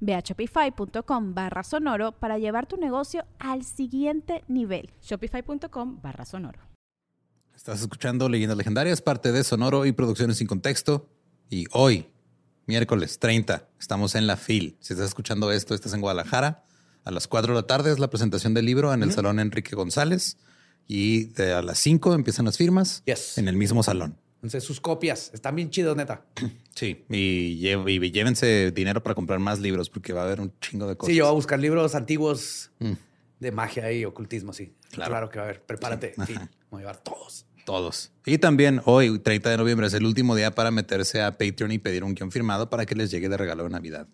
Ve a shopify.com barra sonoro para llevar tu negocio al siguiente nivel. Shopify.com barra sonoro. Estás escuchando Leyendas Legendarias, parte de Sonoro y Producciones sin Contexto. Y hoy, miércoles 30, estamos en la FIL. Si estás escuchando esto, estás en Guadalajara. A las 4 de la tarde es la presentación del libro en el Salón Enrique González. Y de a las 5 empiezan las firmas en el mismo salón. Entonces, sus copias están bien chidos, neta. Sí, y, llévense dinero para comprar más libros porque va a haber un chingo de cosas. Sí, yo voy a buscar libros antiguos mm. de magia y ocultismo, sí. Claro, que va a haber. Prepárate. Sí. Voy a llevar todos. Todos. Y también hoy, 30 de noviembre, es el último día para meterse a Patreon y pedir un guion firmado para que les llegue de regalo de Navidad.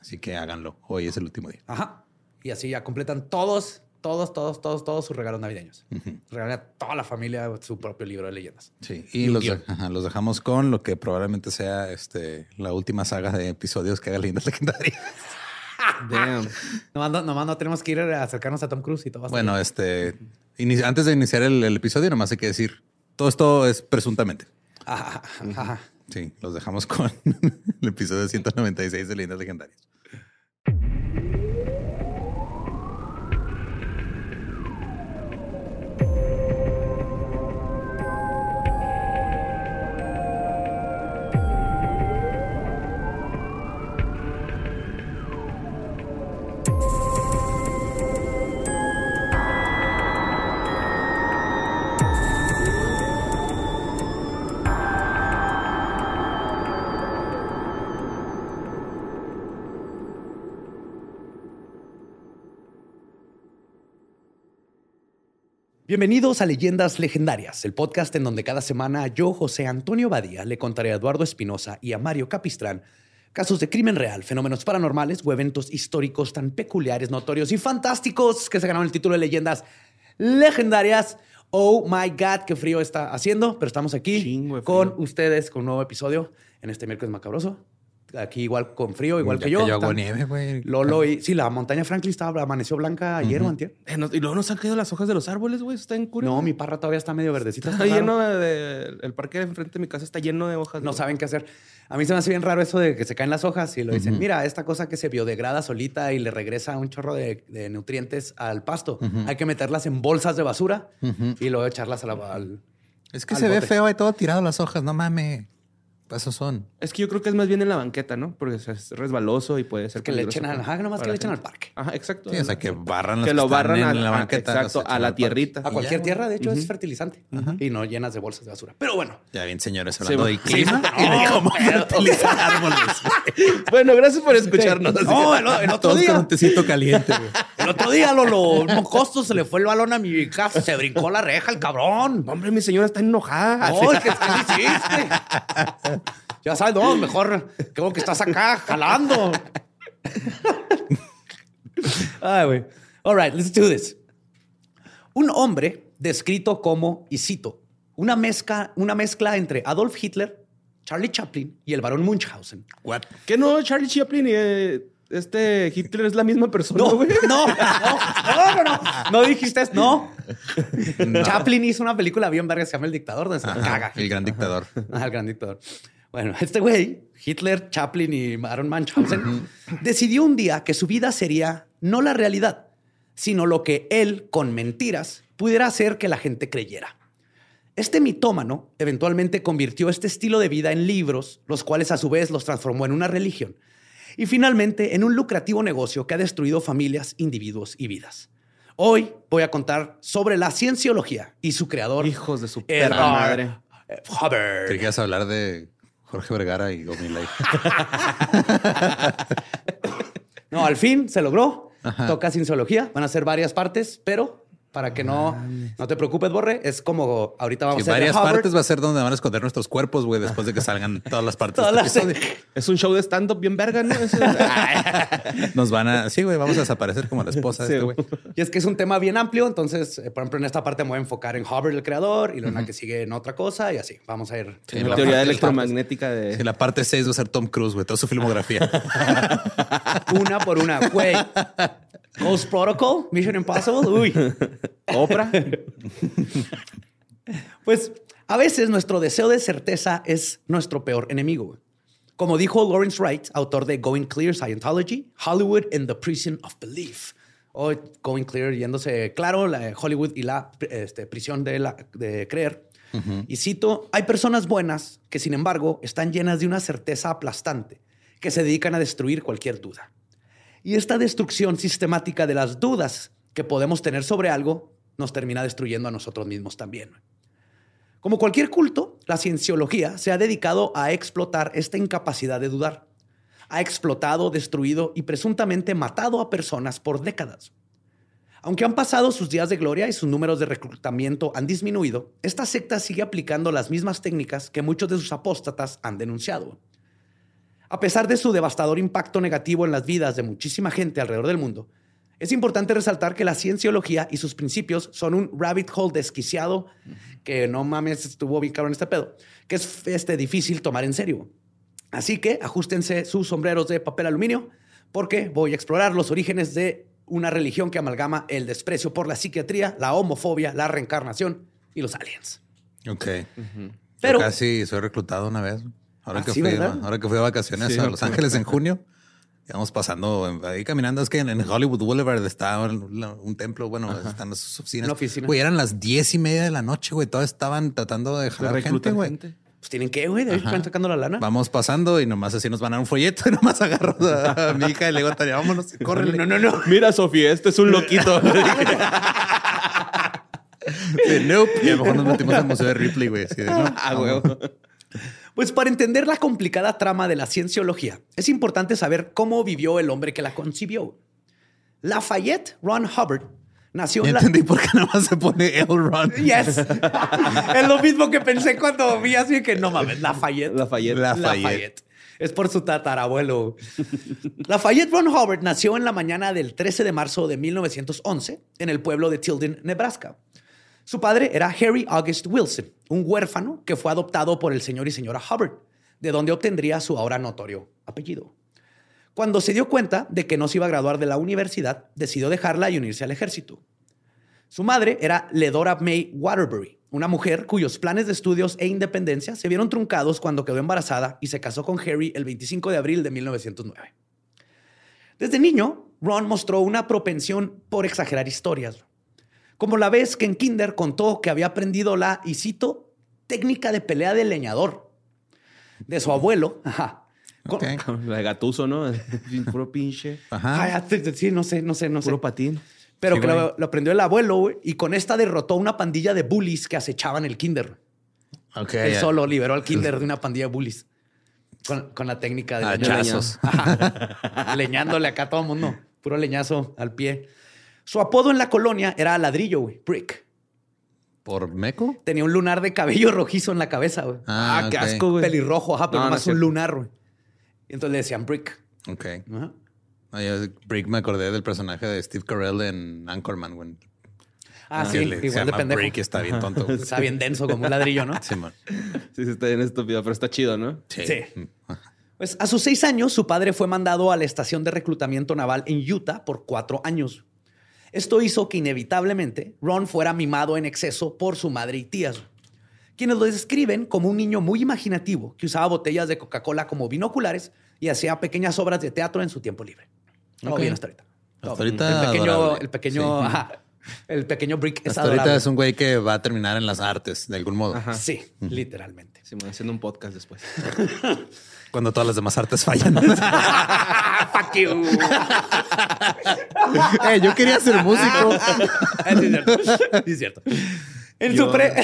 Así que háganlo. Hoy es el último día. Ajá. Y así ya completan todos todos, todos, todos, todos sus regalos navideños. Uh a toda la familia su propio libro de leyendas. Sí, y, los, dejamos con lo que probablemente sea este, la última saga de episodios que haga leyendas legendarias. Damn. Nomás, no, tenemos que ir a acercarnos a Tom Cruise y todo. Bueno, este, antes de iniciar el, episodio, nomás hay que decir, todo esto es presuntamente. Sí, los dejamos con el episodio 196 de Leyendas Legendarias. Bienvenidos a Leyendas Legendarias, el podcast en donde cada semana yo, José Antonio Badía, le contaré a Eduardo Espinosa y a Mario Capistrán casos de crimen real, fenómenos paranormales o eventos históricos tan peculiares, notorios y fantásticos que se ganaron el título de Leyendas Legendarias. Oh my God, qué frío está haciendo, pero estamos aquí con ustedes con un nuevo episodio en este miércoles macabroso aquí igual con frío, igual que yo. Cayó nieve, güey. Lolo y... Sí, la montaña Franklin estaba, amaneció blanca ayer o antier. Eh, y luego nos han caído las hojas de los árboles, güey. Está en No, mi parra todavía está medio verdecita. Está, lleno de, El parque de enfrente de mi casa está lleno de hojas. No saben qué hacer. A mí se me hace bien raro eso de que se caen las hojas y lo dicen, mira, esta cosa que se biodegrada solita y le regresa un chorro de, nutrientes al pasto. Hay que meterlas en bolsas de basura y luego echarlas al... Es que se ve feo ahí todo tirado las hojas, no mames. Esos son. Es que yo creo que es más bien en la banqueta, ¿no? Porque es resbaloso y puede ser que le echen al, ajá, nomás que le echen al parque. Ajá, exacto. Sí, o sea, que barran las que lo barran en la banqueta. Exacto, a la tierrita. A cualquier tierra, de hecho, es fertilizante y no llenas de bolsas de basura. Pero bueno. Ya bien, señores, hablando de clima cómo fertilizar árboles. bueno, gracias por escucharnos. No, el, otro día. Con un tecito caliente. el otro día, Lolo, no costo, se le fue el balón a mi casa, se brincó la reja el cabrón. Hombre, mi señora está enojada. No, es que hiciste. Ya sabes, no, mejor creo que estás acá jalando. Ay, güey. All right, let's do this. Un hombre descrito como, y cito, una mezcla, una mezcla entre Adolf Hitler, Charlie Chaplin y el barón Munchausen. What? ¿Qué no? Charlie Chaplin y eh, este Hitler es la misma persona, no, güey. No, no, no, no, no, dijiste eso, no. Chaplin hizo una película bien verga que se llama El Dictador, donde se caga. El Gran Dictador. el Gran Dictador. Bueno, este güey, Hitler, Chaplin y Aaron Munchausen, decidió un día que su vida sería no la realidad, sino lo que él, con mentiras, pudiera hacer que la gente creyera. Este mitómano eventualmente convirtió este estilo de vida en libros, los cuales a su vez los transformó en una religión, y finalmente en un lucrativo negocio que ha destruido familias, individuos y vidas. Hoy voy a contar sobre la cienciología y su creador. Hijos de su perra madre. Hubbard. Creí que ibas a hablar de Jorge Vergara y Omnilay. No, al fin se logró. Ajá. Toca cienciología. Van a ser varias partes, pero para que no, no te preocupes, Borre, es como ahorita vamos Sí, a varias Hubbard. partes va a ser donde van a esconder nuestros cuerpos, güey, después de que salgan todas las partes Todas de este. Es un show de stand-up bien verga, ¿no? Nos van a... Sí, güey, vamos a desaparecer como la esposa de Sí, este güey. Y es que es un tema bien amplio, entonces, eh, por ejemplo, en esta parte me voy a enfocar en Hubbard, el creador, y luego en la que sigue en otra cosa, y así. Vamos a ir. Sí, en la la teoría parte- electromagnética de... Sí, la parte 6 va a ser Tom Cruise, güey, toda su filmografía. Una por una. Güey. Ghost Protocol, Mission Impossible. Uy. Oprah. Pues a veces nuestro deseo de certeza es nuestro peor enemigo. Como dijo Lawrence Wright, autor de Going Clear Scientology, Hollywood in the Prison of Belief. O Going Clear, yéndose claro, la, Hollywood y la este, prisión de, la, de creer. Y cito, hay personas buenas que sin embargo están llenas de una certeza aplastante, que se dedican a destruir cualquier duda. Y esta destrucción sistemática de las dudas que podemos tener sobre algo nos termina destruyendo a nosotros mismos también. Como cualquier culto, la cienciología se ha dedicado a explotar esta incapacidad de dudar. Ha explotado, destruido y presuntamente matado a personas por décadas. Aunque han pasado sus días de gloria y sus números de reclutamiento han disminuido, esta secta sigue aplicando las mismas técnicas que muchos de sus apóstatas han denunciado. A pesar de su devastador impacto negativo en las vidas de muchísima gente alrededor del mundo, es importante resaltar que la cienciología y sus principios son un rabbit hole desquiciado que no mames, estuvo bien caro en este pedo, que es este, difícil tomar en serio. Así que ajustense sus sombreros de papel aluminio porque voy a explorar los orígenes de una religión que amalgama el desprecio por la psiquiatría, la homofobia, la reencarnación y los aliens. Ok. Pero- Pero casi soy reclutado una vez. Ahora, Ah, que, sí, fui, ahora que fui de vacaciones Sí, a Los. Ángeles en junio, íbamos pasando ahí caminando. Es que en, en Hollywood Boulevard está un, templo. Bueno, están sus oficinas. Oficina. Güey, eran las diez y media de la noche, güey. Todos estaban tratando de De jalar gente, güey. gente. Pues tienen que, güey, de ahí Ajá. están sacando la lana. Vamos pasando y nomás así nos van a dar un folleto y nomás agarro a, mi hija y le digo, Tania, vámonos, córrele. No, no, no. Mira, Sofía, este es un loquito. Sí, nope. Y a lo mejor nos metimos al Museo de Ripley, güey. de, no, ah, vámonos. Pues para entender la complicada trama de la cienciología, es importante saber cómo vivió el hombre que la concibió. Lafayette Ron Hubbard nació Ya en la... entendí por qué nada más se pone L. Ron. Yes. es lo mismo que pensé cuando vi así que no mames, Lafayette. Lafayette. Lafayette. Es por su tatarabuelo. Lafayette Ron Hubbard nació en la mañana del 13 de marzo de 1911 en el pueblo de Tilden, Nebraska. Su padre era Harry August Wilson, un huérfano que fue adoptado por el señor y señora Hubbard, de donde obtendría su ahora notorio apellido. Cuando se dio cuenta de que no se iba a graduar de la universidad, decidió dejarla y unirse al ejército. Su madre era Ledora May Waterbury, una mujer cuyos planes de estudios e independencia se vieron truncados cuando quedó embarazada y se casó con Harry el 25 de abril de 1909. Desde niño, Ron mostró una propensión por exagerar historias, como la vez que en Kinder contó que había aprendido la, y cito, técnica de pelea de leñador de su abuelo. Ajá. Con- Ok. La de Gatuso, ¿no? Puro pinche. Ajá. Ay, ah, sí, no sé, no sé, no sé. Puro patín. Pero Sí, que lo, lo aprendió el abuelo, güey, y con esta derrotó una pandilla de bullies que acechaban el kinder. Ok. Él solo liberó al kinder de una pandilla de bullies. Con, con la técnica de Ah. Ajá. Leñándole acá a todo el mundo. Puro leñazo al pie. Su apodo en la colonia era ladrillo, güey. Brick. ¿Por Meco? Tenía un lunar de cabello rojizo en la cabeza, güey. Ah, qué ok. asco, güey. Pelirrojo, ajá, pero No, no más es un lunar, güey. Y entonces le decían Brick. Ok. Ajá. Ah, yo, Brick me acordé del personaje de Steve Carell en Anchorman, güey. Ah, sí, le- se igual de llama pendejo. Brick está bien tonto. güey. Está bien denso como un ladrillo, ¿no? Simón. Sí, sí, está bien estúpido, pero está chido, ¿no? Sí. Sí. Pues a sus seis años, su padre fue mandado a la estación de reclutamiento naval en Utah por cuatro años. Esto hizo que inevitablemente Ron fuera mimado en exceso por su madre y tías, quienes lo describen como un niño muy imaginativo que usaba botellas de Coca-Cola como binoculares y hacía pequeñas obras de teatro en su tiempo libre. Todo Ok. bien hasta ahorita. Todo Hasta bien. ahorita El pequeño, adorable. el pequeño Sí. ajá, El pequeño Brick es Hasta ahorita adorable. es un güey que va a terminar en las artes de algún modo. Ajá. Sí, literalmente. Sí, me voy haciendo un podcast después. Cuando todas las demás artes fallan. Fuck you. Eh, yo quería ser músico. Sí, es cierto. Sí, es cierto. En Yo su pre...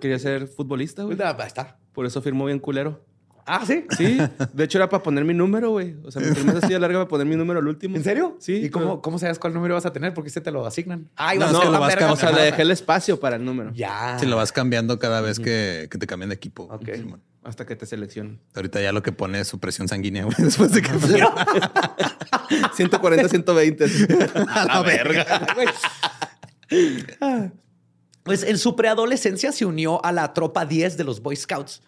Quería ser futbolista, güey. Ah, ahí está. Por eso firmó bien culero. Ah, ¿sí? Sí, de hecho era para poner mi número, güey. O sea, mi firma así de larga para poner mi número al último. ¿En serio? Sí. ¿Y cómo, cómo sabes cuál número vas a tener? Porque se te lo asignan. Ay, No, vas a lo la vas verga. O sea, le dejé el espacio para el número. Ya. Si lo vas cambiando cada vez que, que te cambian de equipo. Ok. Hasta que te seleccionen. Ahorita ya lo que pone es su presión sanguínea, güey, después de que 140, 120. a la verga. Pues en su preadolescencia se unió a la tropa 10 de los Boy Scouts,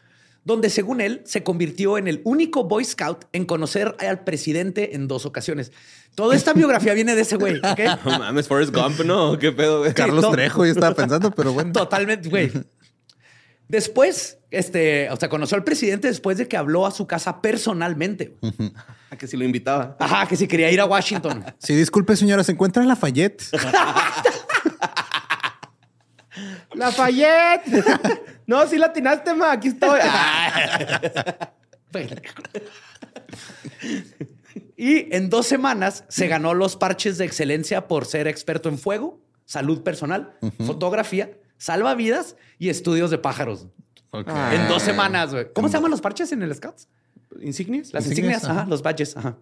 donde según él se convirtió en el único Boy Scout en conocer al presidente en dos ocasiones. Toda esta biografía viene de ese güey. No mames, Forrest Gump, ¿no? ¿Qué pedo, güey? Carlos. Trejo, yo estaba pensando, pero bueno. Totalmente, güey. Después, este, o sea, conoció al presidente después de que habló a su casa personalmente. A que si lo invitaba. Ajá, que si quería ir a Washington. Sí, disculpe, señora, ¿se encuentra en Lafayette? ¡Lafayette! no, sí latinaste, ma. Aquí estoy. Y en dos semanas se ganó los parches de excelencia por ser experto en fuego, salud personal, fotografía, salvavidas y estudios de pájaros. Ah. En dos semanas, güey. ¿Cómo se llaman los parches en el Scouts? ¿Insignias? Las Insignias, insignias, ajá, ajá. los badges, ajá.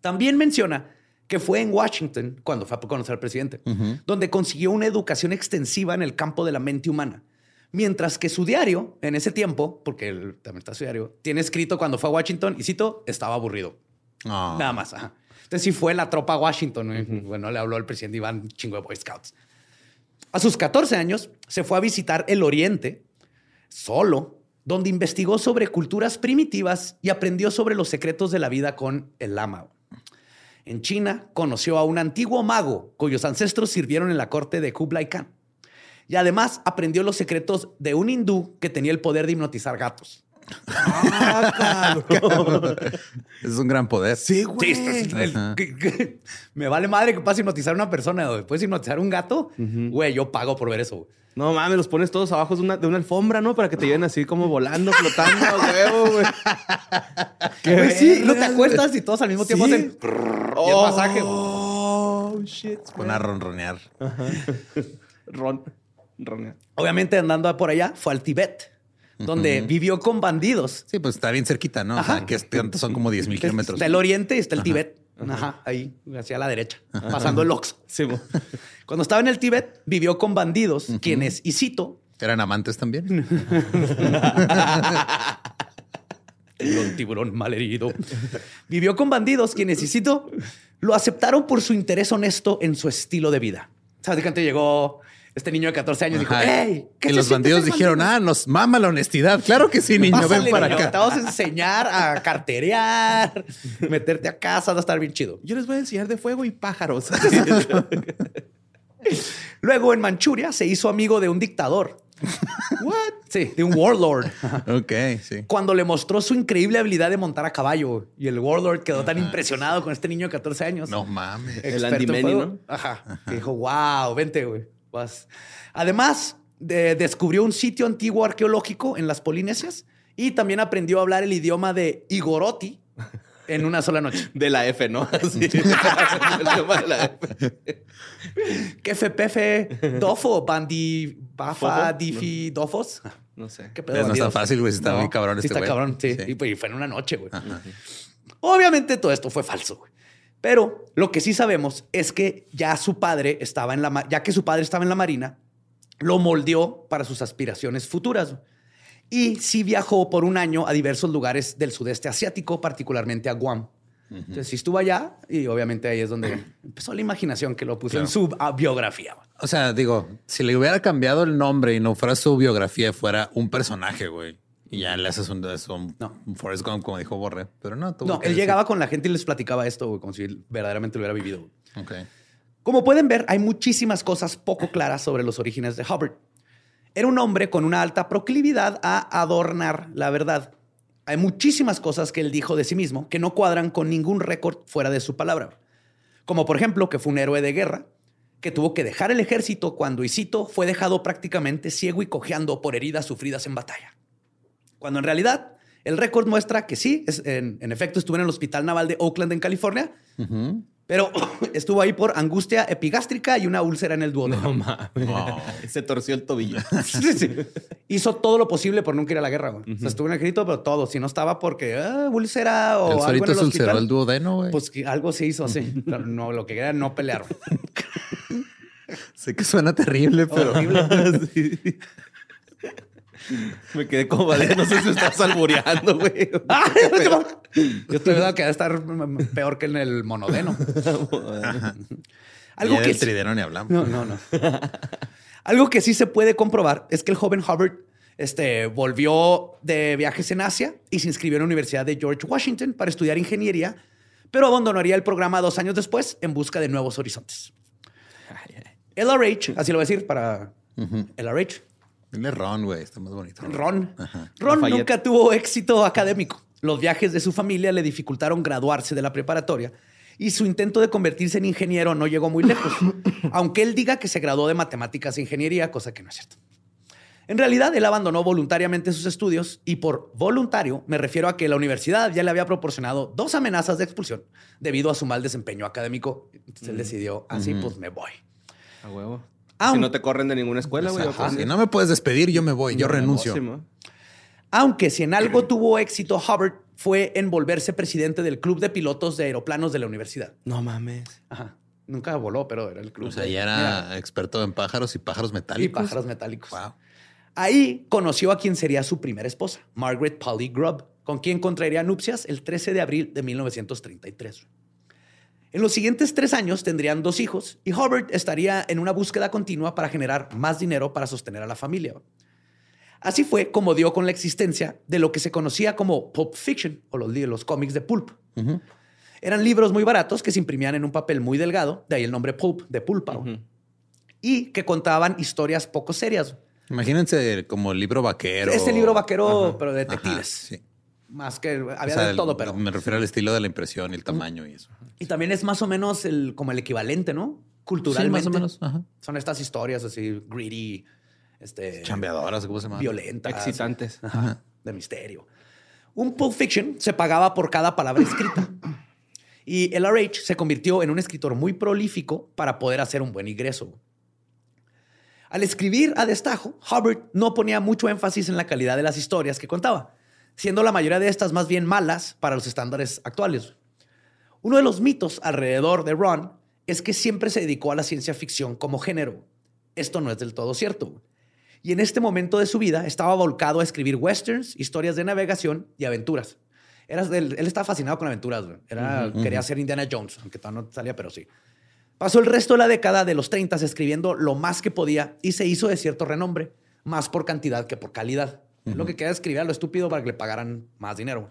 También menciona que fue en Washington, cuando fue a conocer al presidente, donde consiguió una educación extensiva en el campo de la mente humana. Mientras que su diario, en ese tiempo, porque él también está su diario, tiene escrito cuando fue a Washington, y cito, estaba aburrido. Ah. Nada más. ajá. Entonces sí fue la tropa a Washington. Bueno, le habló al presidente Iván, chingo de Boy Scouts. A sus 14 años se fue a visitar el Oriente solo, donde investigó sobre culturas primitivas y aprendió sobre los secretos de la vida con el lama. En China conoció a un antiguo mago cuyos ancestros sirvieron en la corte de Kublai Khan. Y además aprendió los secretos de un hindú que tenía el poder de hipnotizar gatos. Es un gran poder. Sí, Sí, güey. está- el- Ajá. que- que- me vale madre que puedas hipnotizar a una persona. güey. Puedes hipnotizar a un gato. Güey, yo pago por ver eso. güey. No mames, los pones todos abajo de una, de una alfombra, ¿no? Para que te lleven así como volando, flotando, huevo, güey. Güey, sí, no te acuestas y todos al mismo tiempo Sí. hacen. y el masaje. Oh, shit. Pon a ronronear. Ron. Ron. Obviamente, andando por allá, fue al Tíbet, donde vivió con bandidos. Sí, pues está bien cerquita, ¿no? O sea, Ajá. que son como 10 mil kilómetros. Está el oriente y está el Tíbet. Ajá, ahí, hacia la derecha, pasando el Oxxo. Sí. Cuando estaba en el Tíbet, vivió con bandidos, quienes, y cito, ¿Eran amantes también? Tiburón, tiburón malherido. Vivió con bandidos quienes, y cito, lo aceptaron por su interés honesto en su estilo de vida. ¿Sabes de llegó este niño de 14 años? Dijo, Ajá. hey, ¿qué y se los bandidos dijeron, bandido? ah, nos mama la honestidad. Claro que sí, niño, Pásale, ven para niño, acá. Te vamos a enseñar a carterear, meterte a casa, va a estar bien chido. Yo les voy a enseñar de fuego y pájaros. Luego en Manchuria se hizo amigo de un dictador. What? Sí, de un warlord. Ok, sí. Cuando le mostró su increíble habilidad de montar a caballo. Y el warlord quedó tan impresionado con este niño de 14 años. No mames. El experto Andy en Manny, fuego. ¿no? Ajá. Que dijo, wow, vente, güey. Además, de- descubrió un sitio antiguo arqueológico en las Polinesias y también aprendió a hablar el idioma de Igoroti en una sola noche. De la F, ¿no? Así. El tema de la F. Kefe, pefe, dofo, bandi, bafa, difi, dofos. No sé. ¿Qué pedo, Pues no está fácil, güey. Está muy cabrón sí este está güey. cabrón, sí. Sí. Y, pues, y fue en una noche, güey. Obviamente todo esto fue falso, güey. Pero lo que sí sabemos es que ya su padre estaba en la ya que su padre estaba en la marina, lo moldeó para sus aspiraciones futuras. Y sí viajó por un año a diversos lugares del sudeste asiático, particularmente a Guam. Entonces sí estuvo allá y obviamente ahí es donde empezó la imaginación que lo puso en su biografía. O sea, digo, si le hubiera cambiado el nombre y no fuera su biografía, fuera un personaje, güey. Y ya le haces un, un, No. un Forrest Gump, como dijo Borre. Pero no, tuvo No, él llegaba con la gente y les platicaba esto, güey, como si verdaderamente lo hubiera vivido. Ok. Como pueden ver, hay muchísimas cosas poco claras sobre los orígenes de Hubbard. Era un hombre con una alta proclividad a adornar la verdad. Hay muchísimas cosas que él dijo de sí mismo que no cuadran con ningún récord fuera de su palabra. Como por ejemplo que fue un héroe de guerra, que tuvo que dejar el ejército cuando, y cito, fue dejado prácticamente ciego y cojeando por heridas sufridas en batalla. Cuando en realidad el récord muestra que sí, es- en, en efecto estuvo en el Hospital Naval de Oakland en California, pero estuvo ahí por angustia epigástrica y una úlcera en el duodeno. No. Se torció el tobillo. Sí, sí. Hizo todo lo posible por nunca ir a la guerra. O sea, estuvo en el ejército, pero todo. Si no estaba porque ah, úlcera o El algo en el hospital, el duodeno, güey. pues que algo se hizo así. Pero no, lo que era no pelear. güey. sé que suena terrible, pero... Sí. Me quedé como vale, no sé si estás albureando, güey. Yo estoy viendo que va a estar peor que en el monodeno. Algo Algo que del trideno ni hablamos. No, no, no. Algo que sí se puede comprobar es que el joven Hubbard este, volvió de viajes en Asia y se inscribió en la Universidad de George Washington para estudiar ingeniería, pero abandonaría el programa dos años después en busca de nuevos horizontes. LRH, así lo voy a decir para LRH, Dile Ron, güey. Está más bonito. Ron. Ron Lafayette. nunca tuvo éxito académico. Los viajes de su familia le dificultaron graduarse de la preparatoria y su intento de convertirse en ingeniero no llegó muy lejos, aunque él diga que se graduó de matemáticas e ingeniería, cosa que no es cierto. En realidad, él abandonó voluntariamente sus estudios y por voluntario me refiero a que la universidad ya le había proporcionado dos amenazas de expulsión debido a su mal desempeño académico. Entonces él decidió, así pues me voy. A huevo. Si no te corren de ninguna escuela, güey. Aprendes. si no me puedes despedir, yo me voy. Yo renuncio. Aunque si en algo tuvo éxito Hubbard fue en volverse presidente del club de pilotos de aeroplanos de la universidad. No mames. Ajá. Nunca voló, pero era el club. O sea, de- ya era experto en pájaros y pájaros Mira, y metálicos. pájaros metálicos. Wow. Ahí conoció a quien sería su primera esposa, Margaret Polly Grubb, con quien contraería nupcias el 13 de abril de 1933. En los siguientes tres años tendrían dos hijos y Hubbard estaría en una búsqueda continua para generar más dinero para sostener a la familia. Así fue como dio con la existencia de lo que se conocía como Pulp Fiction o los, los cómics de Pulp. Eran libros muy baratos que se imprimían en un papel muy delgado, de ahí el nombre Pulp, de pulpa, y que contaban historias poco serias. Imagínense como el libro vaquero. Este libro vaquero, Ajá. pero de Ajá, detectives. sí. Más que había O sea, de el- todo, pero. Me refiero al estilo de la impresión y el tamaño y eso. Y también es más o menos el, como el equivalente, ¿no? Sí, Culturalmente. más o menos. Ajá. Son estas historias así, greedy, este, Chambeadoras, ¿cómo se llama? violentas. Excitantes. Ajá, de misterio. Un Pulp Fiction se pagaba por cada palabra escrita. Y LRH se convirtió en un escritor muy prolífico para poder hacer un buen ingreso. Al escribir a destajo, Hubbard no ponía mucho énfasis en la calidad de las historias que contaba, siendo la mayoría de estas más bien malas para los estándares actuales. Uno de los mitos alrededor de Ron es que siempre se dedicó a la ciencia ficción como género. Esto no es del todo cierto. Y en este momento de su vida estaba volcado a escribir westerns, historias de navegación y aventuras. Era, él, él estaba fascinado con aventuras. Era, Quería ser Indiana Jones, aunque todavía no salía, pero sí. Pasó el resto de la década de los 30 escribiendo lo más que podía y se hizo de cierto renombre, más por cantidad que por calidad. Lo que queda escribir a lo estúpido para que le pagaran más dinero.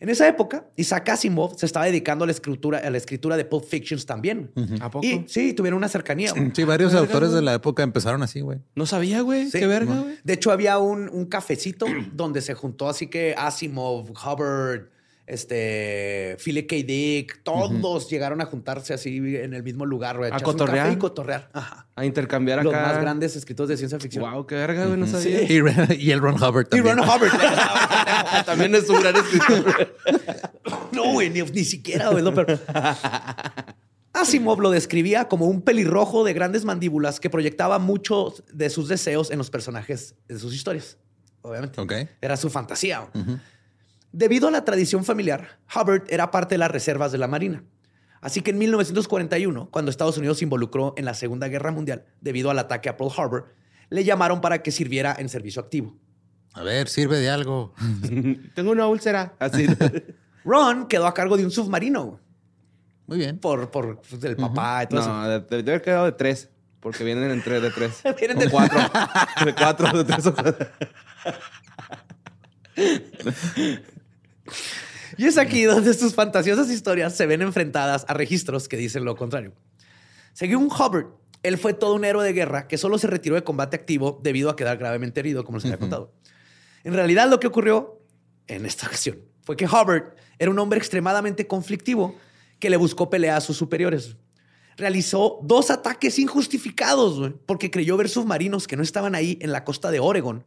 En esa época, Isaac Asimov se estaba dedicando a la escritura, a la escritura de Pulp Fictions también. ¿A poco? Y sí, tuvieron una cercanía. güey. Sí, varios Verga, autores de la época empezaron así, güey. No sabía, güey. Sí. Qué verga, güey. De hecho, había un, un cafecito donde se juntó así que Asimov, Hubbard, este, Philip K. Dick, todos llegaron a juntarse así en el mismo lugar, güey, ¿A cotorrear? café y cotorrear. Ajá. A intercambiar Los acá. más grandes escritores de ciencia ficción. Wow, qué verga, güey. No sabía. Y, y el Ron Hubbard Y también. Ron Hubbard. También es un gran escritor. no, güey, ni, ni siquiera, güey. lo peor. Asimov lo describía como un pelirrojo de grandes mandíbulas que proyectaba muchos de sus deseos en los personajes de sus historias. Obviamente. Ok. Era su fantasía. Debido a la tradición familiar, Hubbard era parte de las reservas de la Marina. Así que en 1941, cuando Estados Unidos se involucró en la Segunda Guerra Mundial debido al ataque a Pearl Harbor, le llamaron para que sirviera en servicio activo. A ver, sirve de algo. Tengo una úlcera. Así. Ron quedó a cargo de un submarino Muy bien. por, por pues, el papá y todo eso. no, de- debe haber quedado de tres. Porque vienen en tres de tres. Vienen de- cuatro. De cuatro, de tres o cuatro. Y es aquí donde sus fantasiosas historias se ven enfrentadas a registros que dicen lo contrario. Según Hubbard, él fue todo un héroe de guerra que solo se retiró de combate activo debido a quedar gravemente herido, como les había contado. En realidad, lo que ocurrió en esta ocasión fue que Hubbard era un hombre extremadamente conflictivo que le buscó pelea a sus superiores. realizó dos ataques injustificados porque creyó ver submarinos que no estaban ahí en la costa de Oregon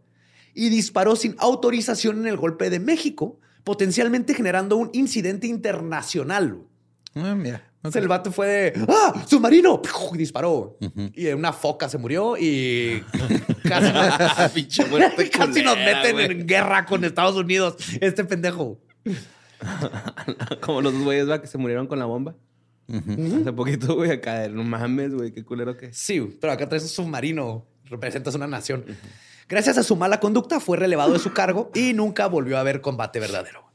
y disparó sin autorización en el golpe de México, potencialmente generando un incidente internacional. Ah, mira. el vato fue de ¡Ah! ¡Submarino! Y disparó. Y una foca se murió y casi, nos, meten en guerra con Estados Unidos. Este pendejo. Como los dos güeyes, que se murieron con la bomba. Hace poquito, güey, acá. No mames, güey, qué culero que. Sí, pero acá traes un submarino. Representas una nación. Gracias a su mala conducta fue relevado de su cargo y nunca volvió a haber combate verdadero.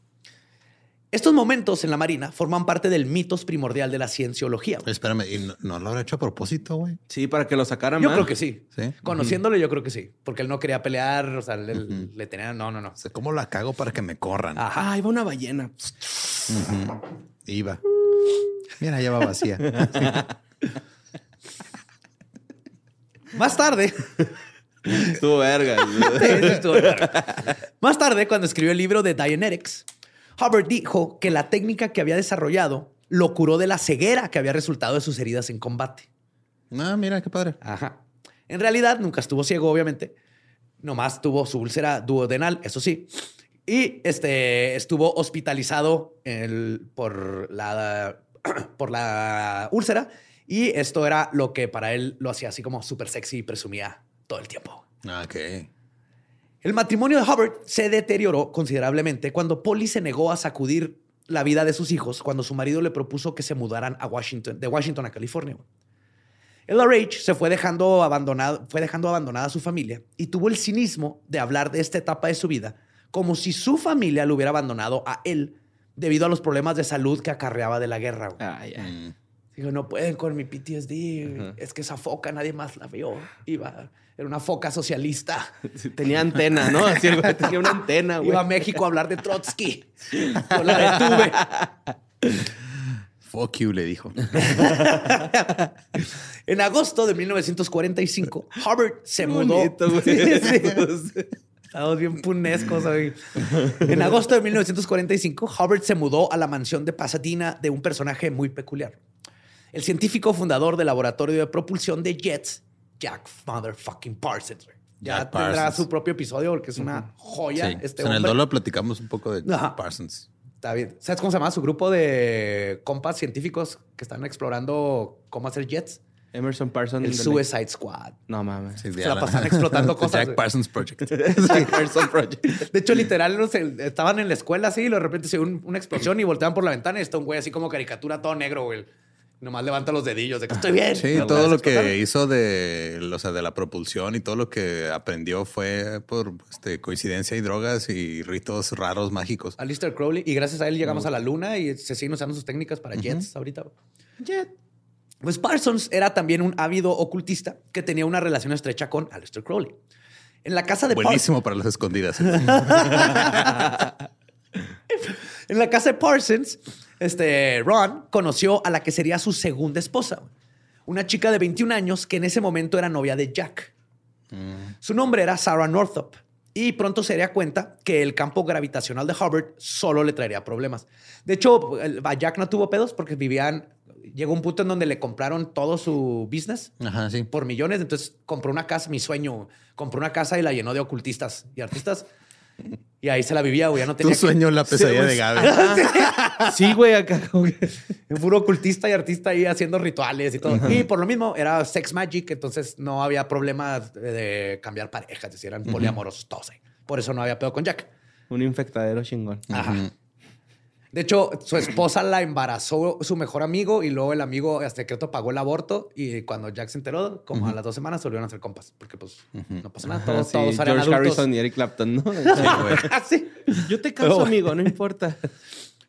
Estos momentos en la Marina forman parte del mitos primordial de la cienciología. güey. Espérame, ¿y no, no lo habrá hecho a propósito, güey? Sí, para que lo sacaran Yo creo que sí. Sí. Conociéndole, yo creo que sí. Porque él no quería pelear, o sea, le tenía. No, no, no. O sea, ¿cómo la cago para que me corran? Ajá. Ah, iba una ballena. Iba. Mira, ya va vacía. Más tarde, Estuvo verga. Sí, estuvo. Más tarde, cuando escribió el libro de Dianetics, Hubbard dijo que la técnica que había desarrollado lo curó de la ceguera que había resultado de sus heridas en combate. Ah, mira, qué padre. Ajá. En realidad, nunca estuvo ciego, obviamente. Nomás tuvo su úlcera duodenal, eso sí. Y este, estuvo hospitalizado el- por, la, por la úlcera. Y esto era lo que para él lo hacía así como súper sexy y presumía todo el tiempo. Ah, Ok. El matrimonio de Hubbard se deterioró considerablemente cuando Polly se negó a sacudir la vida de sus hijos cuando su marido le propuso que se mudaran a Washington, de Washington a California. LRH se fue dejando, abandonado, fue dejando abandonada a su familia y tuvo el cinismo de hablar de esta etapa de su vida como si su familia lo hubiera abandonado a él debido a los problemas de salud que acarreaba de la guerra. ay. Mm. Digo, no pueden con mi PTSD. Es que esa foca nadie más la vio. Iba, era una foca socialista. Sí, Tenía antena, ¿no? Así güey tenía una antena, güey. Iba a México a hablar de Trotsky. Yo la detuve. Fuck you, le dijo. En agosto de 1945, Hubbard se mudó. bonito, güey. Sí, sí. Estamos bien punescos hoy. En agosto de 1945, Hubbard se mudó a la mansión de Pasadena de un personaje muy peculiar. El científico fundador del laboratorio de propulsión de jets, Jack Motherfucking Parsons. Ya Jack tendrá Parsons. su propio episodio porque es una joya Sí. este en el dolo platicamos un poco de Ajá. Parsons. Está bien. ¿Sabes cómo se llama su grupo de compas científicos que están explorando cómo hacer jets? Emerson Parsons. El de- Suicide Squad. No mames. Sí, Se la pasan explotando cosas, Jack. Parsons Project. Jack Parsons Project. De hecho, literal, no sé, estaban en la escuela así y de repente se ve un- una explosión y volteaban por la ventana y está un güey así como caricatura todo negro, güey. Nomás levanta los dedillos de que estoy bien. Sí, todo lo que hizo de, o sea, de la propulsión y todo lo que aprendió fue por este, coincidencia y drogas y ritos raros mágicos. Alistair Crowley. Y gracias a él llegamos a la luna y se siguen usando sus técnicas para jets ahorita. Jet. Pues Parsons era también un ávido ocultista que tenía una relación estrecha con Alistair Crowley. En la casa de Parsons. Buenísimo para las escondidas. En la casa de Parsons, este, Ron conoció a la que sería su segunda esposa, una chica de 21 años que en ese momento era novia de Jack. Su nombre era Sarah Northup y pronto se daría cuenta que el campo gravitacional de Hubbard solo le traería problemas. De hecho, a Jack no tuvo pedos porque vivían, llegó un punto en donde le compraron todo su business Ajá, sí. por millones. Entonces compró una casa, mi sueño, compró una casa y la llenó de ocultistas y artistas. Y ahí se la vivía, güey. Ya no Tu tenía que- sueño, la pesadilla de Gaby. Sí, güey, acá. como que- Un puro ocultista y artista ahí haciendo rituales y todo. Y por lo mismo era sex magic, entonces no había problema de, cambiar parejas, es decir, eran poliamorosos todos ahí. Por eso no había pedo con Jack. Un infectadero chingón. Ajá. De hecho, su esposa la embarazó su mejor amigo y luego el amigo hasta secreto pagó el aborto y cuando Jack se enteró, como a las dos semanas se volvieron a hacer compas, porque pues no pasa nada, todos, sí, todos eran George adultos. Harrison y Eric Clapton, ¿no? Ah, sí. Yo te caso, Pero- amigo, no importa.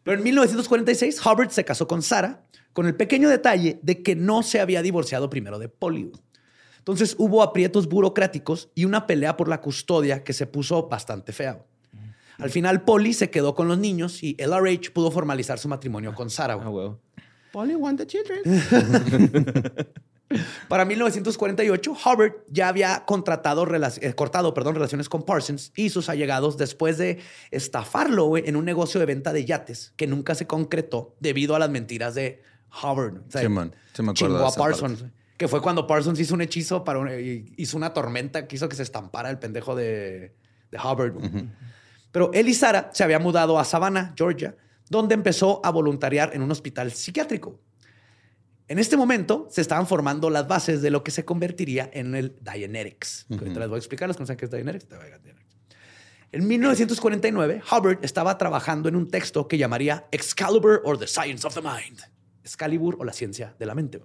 Pero en 1946, Hubbard se casó con Sarah con el pequeño detalle de que no se había divorciado primero de Polly. Entonces hubo aprietos burocráticos y una pelea por la custodia que se puso bastante fea. Al final, Polly se quedó con los niños y LRH pudo formalizar su matrimonio con Sarah. Ah, huevo. Polly want the children. Para 1948, Hubbard ya había contratado eh, cortado perdón, relaciones con Parsons y sus allegados después de estafarlo en un negocio de venta de yates que nunca se concretó debido a las mentiras de Hubbard. O sea, sí me acuerdo chingó de a Parsons. Que fue cuando Parsons hizo un hechizo para un- y hizo una tormenta que hizo que se estampara el pendejo de, de Hubbard. Pero él y Sara se habían mudado a Savannah, Georgia, donde empezó a voluntariar en un hospital psiquiátrico. En este momento se estaban formando las bases de lo que se convertiría en el Dianetics. Ahorita les voy a explicar los que no saben qué es Dianetics. En 1949, Hubbard estaba trabajando en un texto que llamaría Excalibur or the Science of the Mind. Excalibur o la ciencia de la mente.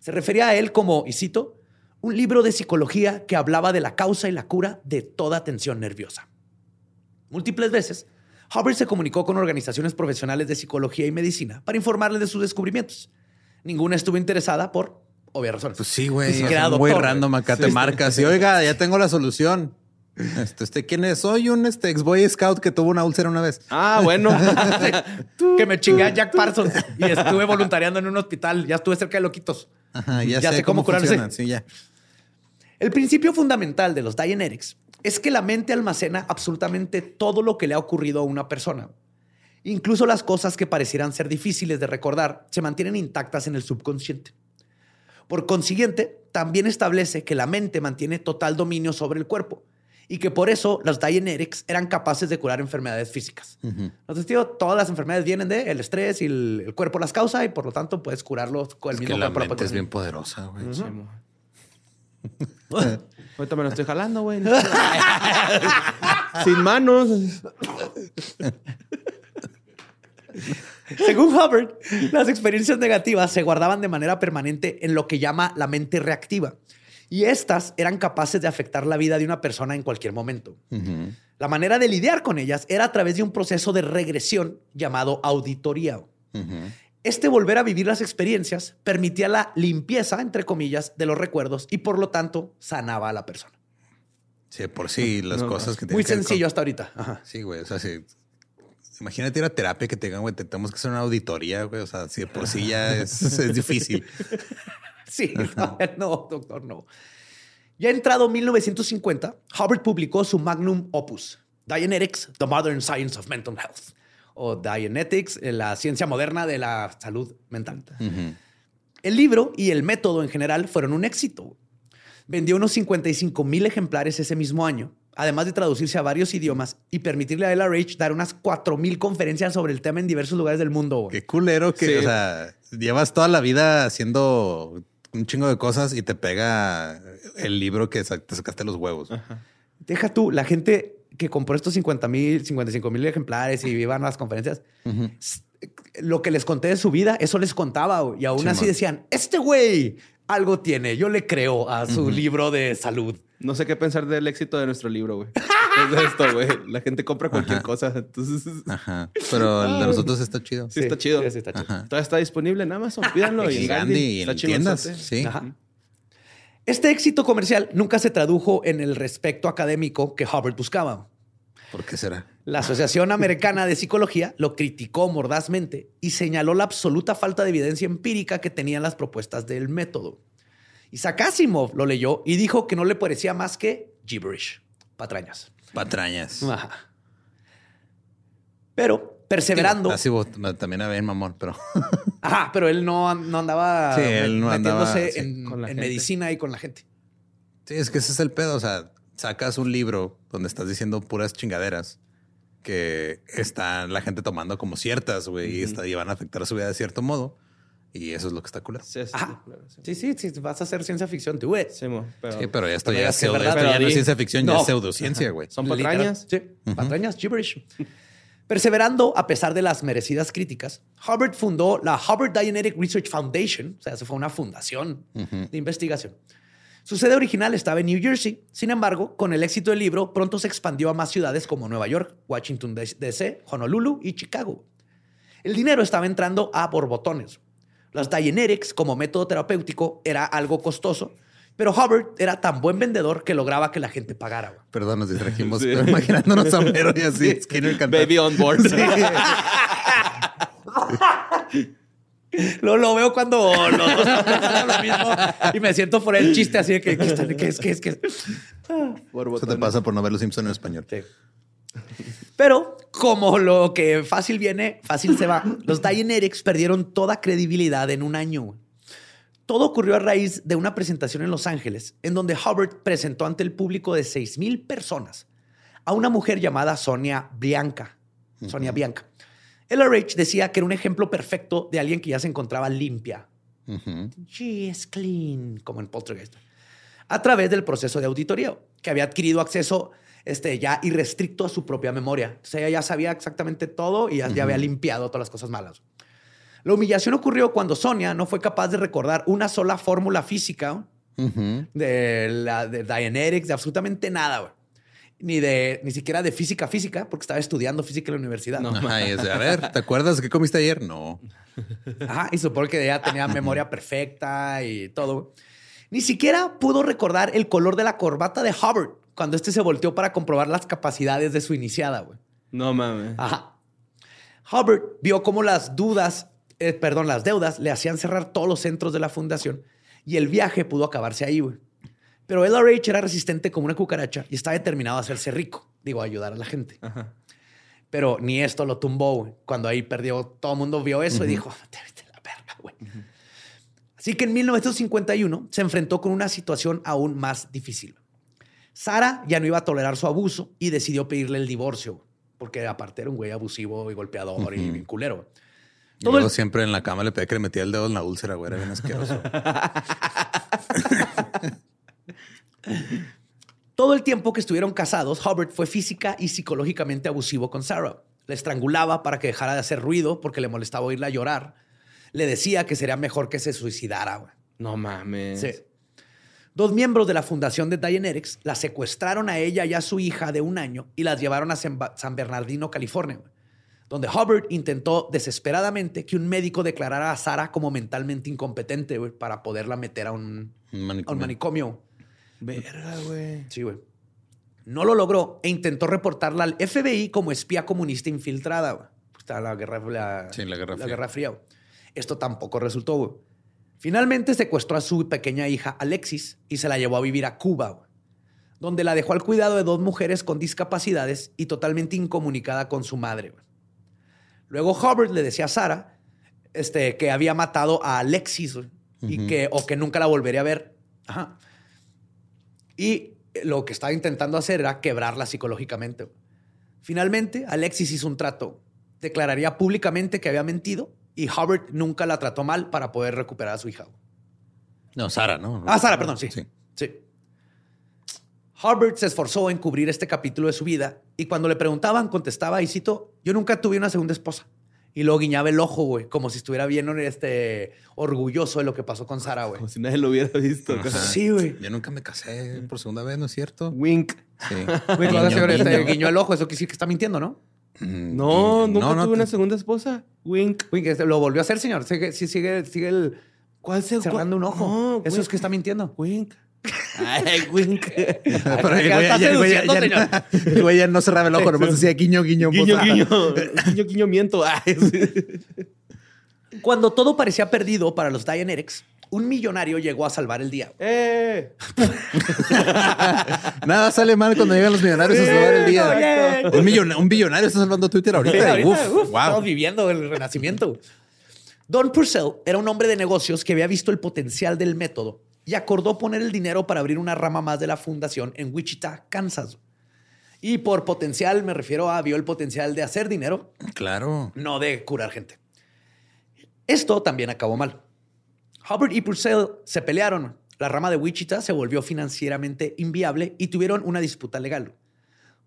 Se refería a él como, y cito, un libro de psicología que hablaba de la causa y la cura de toda tensión nerviosa. Múltiples veces, Hubbard se comunicó con organizaciones profesionales de psicología y medicina para informarles de sus descubrimientos. Ninguna estuvo interesada por obvias razones. Pues sí, güey. Ni muy random acá te marcas y oiga, ya tengo la solución. Este, este, ¿quién es? Soy un este, ex Boy Scout que tuvo una úlcera una vez. Ah, bueno. que me chingué a Jack Parsons y estuve voluntariando en un hospital. Ya estuve cerca de loquitos. Ajá, ya, Ya sé, sé cómo cómo, curarse. Sí, ya. El principio fundamental de los Dianetics es que la mente almacena absolutamente todo lo que le ha ocurrido a una persona. Incluso las cosas que parecieran ser difíciles de recordar se mantienen intactas en el subconsciente. Por consiguiente, también establece que la mente mantiene total dominio sobre el cuerpo y que por eso los Dianetics eran capaces de curar enfermedades físicas. Entonces, tío, todas las enfermedades vienen del el estrés y el, el cuerpo las causa y por lo tanto puedes curarlos con el Es mismo que la cuerpo. la mente es bien poderosa, güey. Ahorita me lo estoy jalando, güey. Sin manos. Según Hubbard, las experiencias negativas se guardaban de manera permanente en lo que llama la mente reactiva. Y estas eran capaces de afectar la vida de una persona en cualquier momento. La manera de lidiar con ellas era a través de un proceso de regresión llamado auditoría. Este volver a vivir las experiencias permitía la limpieza, entre comillas, de los recuerdos y por lo tanto sanaba a la persona. Sí, por sí, las No, cosas que Muy tienen que ver sencillo hasta ahorita. Ajá. Sí, güey. O sea, sí. Imagínate ir a terapia que te digan, güey, te- tenemos que hacer una auditoría, güey. O sea, si de por sí ya es, es difícil. Sí, no, no, doctor, no. Ya entrado 1950, Hubbard publicó su magnum opus, Dianetics, The Modern Science of Mental Health, o Dianetics, eh, la ciencia moderna de la salud mental. El libro y el método en general fueron un éxito. Vendió unos 55 mil ejemplares ese mismo año, además de traducirse a varios idiomas y permitirle a LRH dar unas 4 mil conferencias sobre el tema en diversos lugares del mundo. Qué culero que, Sí. o sea, llevas toda la vida haciendo un chingo de cosas y te pega el libro que te sacaste los huevos. Deja tú, la gente que compró estos 50 mil, 55 mil ejemplares y iban a las conferencias, lo que les conté de su vida, eso les contaba. Y aún así decían, este güey algo tiene, yo le creo a su libro de salud. No sé qué pensar del éxito de nuestro libro, güey. Es de esto, güey. La gente compra cualquier cosa. Entonces, Ajá. Pero el de nosotros está chido. sí, está chido. sí, sí está chido. Ajá. Todavía está disponible en Amazon. Pídanlo. Y en Gandhi y Está en tiendas. Sí. Ajá. Este éxito comercial nunca se tradujo en el respecto académico que Hubbard buscaba. ¿Por qué será? La Asociación Americana de Psicología lo criticó mordazmente y señaló la absoluta falta de evidencia empírica que tenían las propuestas del método. Isaac Asimov lo leyó y dijo que no le parecía más que gibberish, patrañas. Patrañas. Ajá. Pero perseverando, Así vos- también había en mamón, pero ajá, pero él no, no andaba Sí, él no andaba, metiéndose sí, en, con la en gente. medicina y con la gente. sí, es que ese es el pedo. O sea, sacas un libro donde estás diciendo puras chingaderas que está la gente tomando como ciertas, güey, y, está- y van a afectar su vida de cierto modo. Y eso es lo que está culero. Sí, sí, sí. Sí, sí, sí, vas a hacer ciencia ficción, tú, güey. Sí, pero, Sí, pero ya esto Pero ya es pseudo, esto ya no es ciencia ficción, ya es pseudociencia, güey. Son Literal. patrañas. Sí, patrañas, gibberish. Perseverando a pesar de las merecidas críticas, Hubbard fundó la Hubbard Dianetic Research Foundation, o sea, se fue una fundación de investigación. Su sede original estaba en New Jersey. Sin embargo, con el éxito del libro, pronto se expandió a más ciudades como Nueva York, Washington DC, Honolulu y Chicago. El dinero estaba entrando a borbotones. Los Dianetics como método terapéutico era algo costoso, pero Hubbard era tan buen vendedor que lograba que la gente pagara. güey. Perdón, nos distrajimos, Sí. pero imaginándonos a Mero y así, Skinner cantando. Baby on board. Lo, lo veo cuando los dos lo mismo y me siento por el chiste así de que, que, está- que es que es que Por Eso te pasa por no ver los Simpsons en español. Sí. Pero como lo que fácil viene, fácil se va, los Dianetics perdieron toda credibilidad en un año. Todo ocurrió a raíz de una presentación en Los Ángeles, en donde Hubbard presentó ante el público de 6,000 personas a una mujer llamada Sonia Bianca. Sonia Bianca. LRH decía que era un ejemplo perfecto de alguien que ya se encontraba limpia. She is clean, como en Poltergeist. A través del proceso de auditoría, que había adquirido acceso este, ya irrestricto a su propia memoria. O sea, ella ya sabía exactamente todo y ya, ya había limpiado todas las cosas malas. La humillación ocurrió cuando Sonia no fue capaz de recordar una sola fórmula física de la de Dianetics, de absolutamente nada, güey. Ni de ni siquiera de física física, porque estaba estudiando física en la universidad. No, Ajá, y es de, a ver, ¿te acuerdas de qué comiste ayer? No. Ajá, y supongo que ella tenía memoria perfecta y todo. Ni siquiera pudo recordar el color de la corbata de Hubbard cuando este se volteó para comprobar las capacidades de su iniciada, güey. No mames. Ajá. Hubbard vio cómo las dudas, eh, perdón, las deudas le hacían cerrar todos los centros de la fundación y el viaje pudo acabarse ahí, güey. Pero LRH era resistente como una cucaracha y estaba determinado a hacerse rico, digo, a ayudar a la gente. Ajá. Pero ni esto lo tumbó, güey. Cuando ahí perdió, todo el mundo vio eso y dijo, te vete a la verga, güey. Así que en 1951 se enfrentó con una situación aún más difícil. Sara ya no iba a tolerar su abuso y decidió pedirle el divorcio, porque aparte era un güey abusivo y golpeador y bien culero. Y luego siempre en la cama le pedí que le metía el dedo en la úlcera, güey. Era bien asqueroso. Todo el tiempo que estuvieron casados, Hubbard fue física y psicológicamente abusivo con Sarah. Le estrangulaba para que dejara de hacer ruido porque le molestaba oírla llorar. Le decía que sería mejor que se suicidara. güey. No mames. Sí. Dos miembros de la fundación de Dianetics la secuestraron a ella y a su hija de un año y las llevaron a San Bernardino, California, güey, donde Hubbard intentó desesperadamente que un médico declarara a Sara como mentalmente incompetente güey, para poderla meter a un, Un a un manicomio. manicomio. Verga, güey. Sí, güey. No lo logró e intentó reportarla al FBI como espía comunista infiltrada. güey. Pues estaba la guerra, la, Sí, la Guerra Fría. Fría. güey. Esto tampoco resultó. güey. Finalmente secuestró a su pequeña hija Alexis y se la llevó a vivir a Cuba, güey, donde la dejó al cuidado de dos mujeres con discapacidades y totalmente incomunicada con su madre. güey. Luego Hubbard le decía a Sara este, que había matado a Alexis y que, o que nunca la volvería a ver. Ajá. Y lo que estaba intentando hacer era quebrarla psicológicamente. Finalmente, Alexis hizo un trato. Declararía públicamente que había mentido y Hubbard nunca la trató mal para poder recuperar a su hija. No, Sara, ¿no? Ah, Sara, perdón, sí. Sí. Sí. Hubbard se esforzó en cubrir este capítulo de su vida y cuando le preguntaban contestaba, y cito, yo nunca tuve una segunda esposa. Y luego guiñaba el ojo, güey, como si estuviera bien este, orgulloso de lo que pasó con Sara, güey. Como si nadie lo hubiera visto. Ajá. Sí, güey. Yo nunca me casé por segunda vez, ¿no es cierto? Wink. Sí. Güey, cuando Guiño, este, guiño. guiñó el ojo, eso quiere decir que está mintiendo, ¿no? Mm, No, guiño. nunca no, tuve una segunda esposa. Wink. Que lo volvió a hacer, señor. Sigue, sigue, sigue el, ¿Cuál se cerrando un ojo. No, Eso wink. es que está mintiendo. Wink. Ay, wink. Pero el güey ya- el güey ya- seduciendo, ya- el güey ya no cerraba el ojo, nomás decía guiño, guiño. guiño, guiño. guiño, guiño, miento. Ay, sí. Cuando todo parecía perdido para los Dianetics, un millonario llegó a salvar el día. ¡Eh! Nada sale mal cuando llegan los millonarios a salvar el día. Un, millon- un billonario está salvando Twitter ahorita. Sí, ahorita, Uf, uf, wow. Estamos viviendo el renacimiento. Don Purcell era un hombre de negocios que había visto el potencial del método y acordó poner el dinero para abrir una rama más de la fundación en Wichita, Kansas. Y por potencial me refiero a vio el potencial de hacer dinero, Claro. no de curar gente. Esto también acabó mal. Hubbard y Purcell se pelearon. La rama de Wichita se volvió financieramente inviable y tuvieron una disputa legal.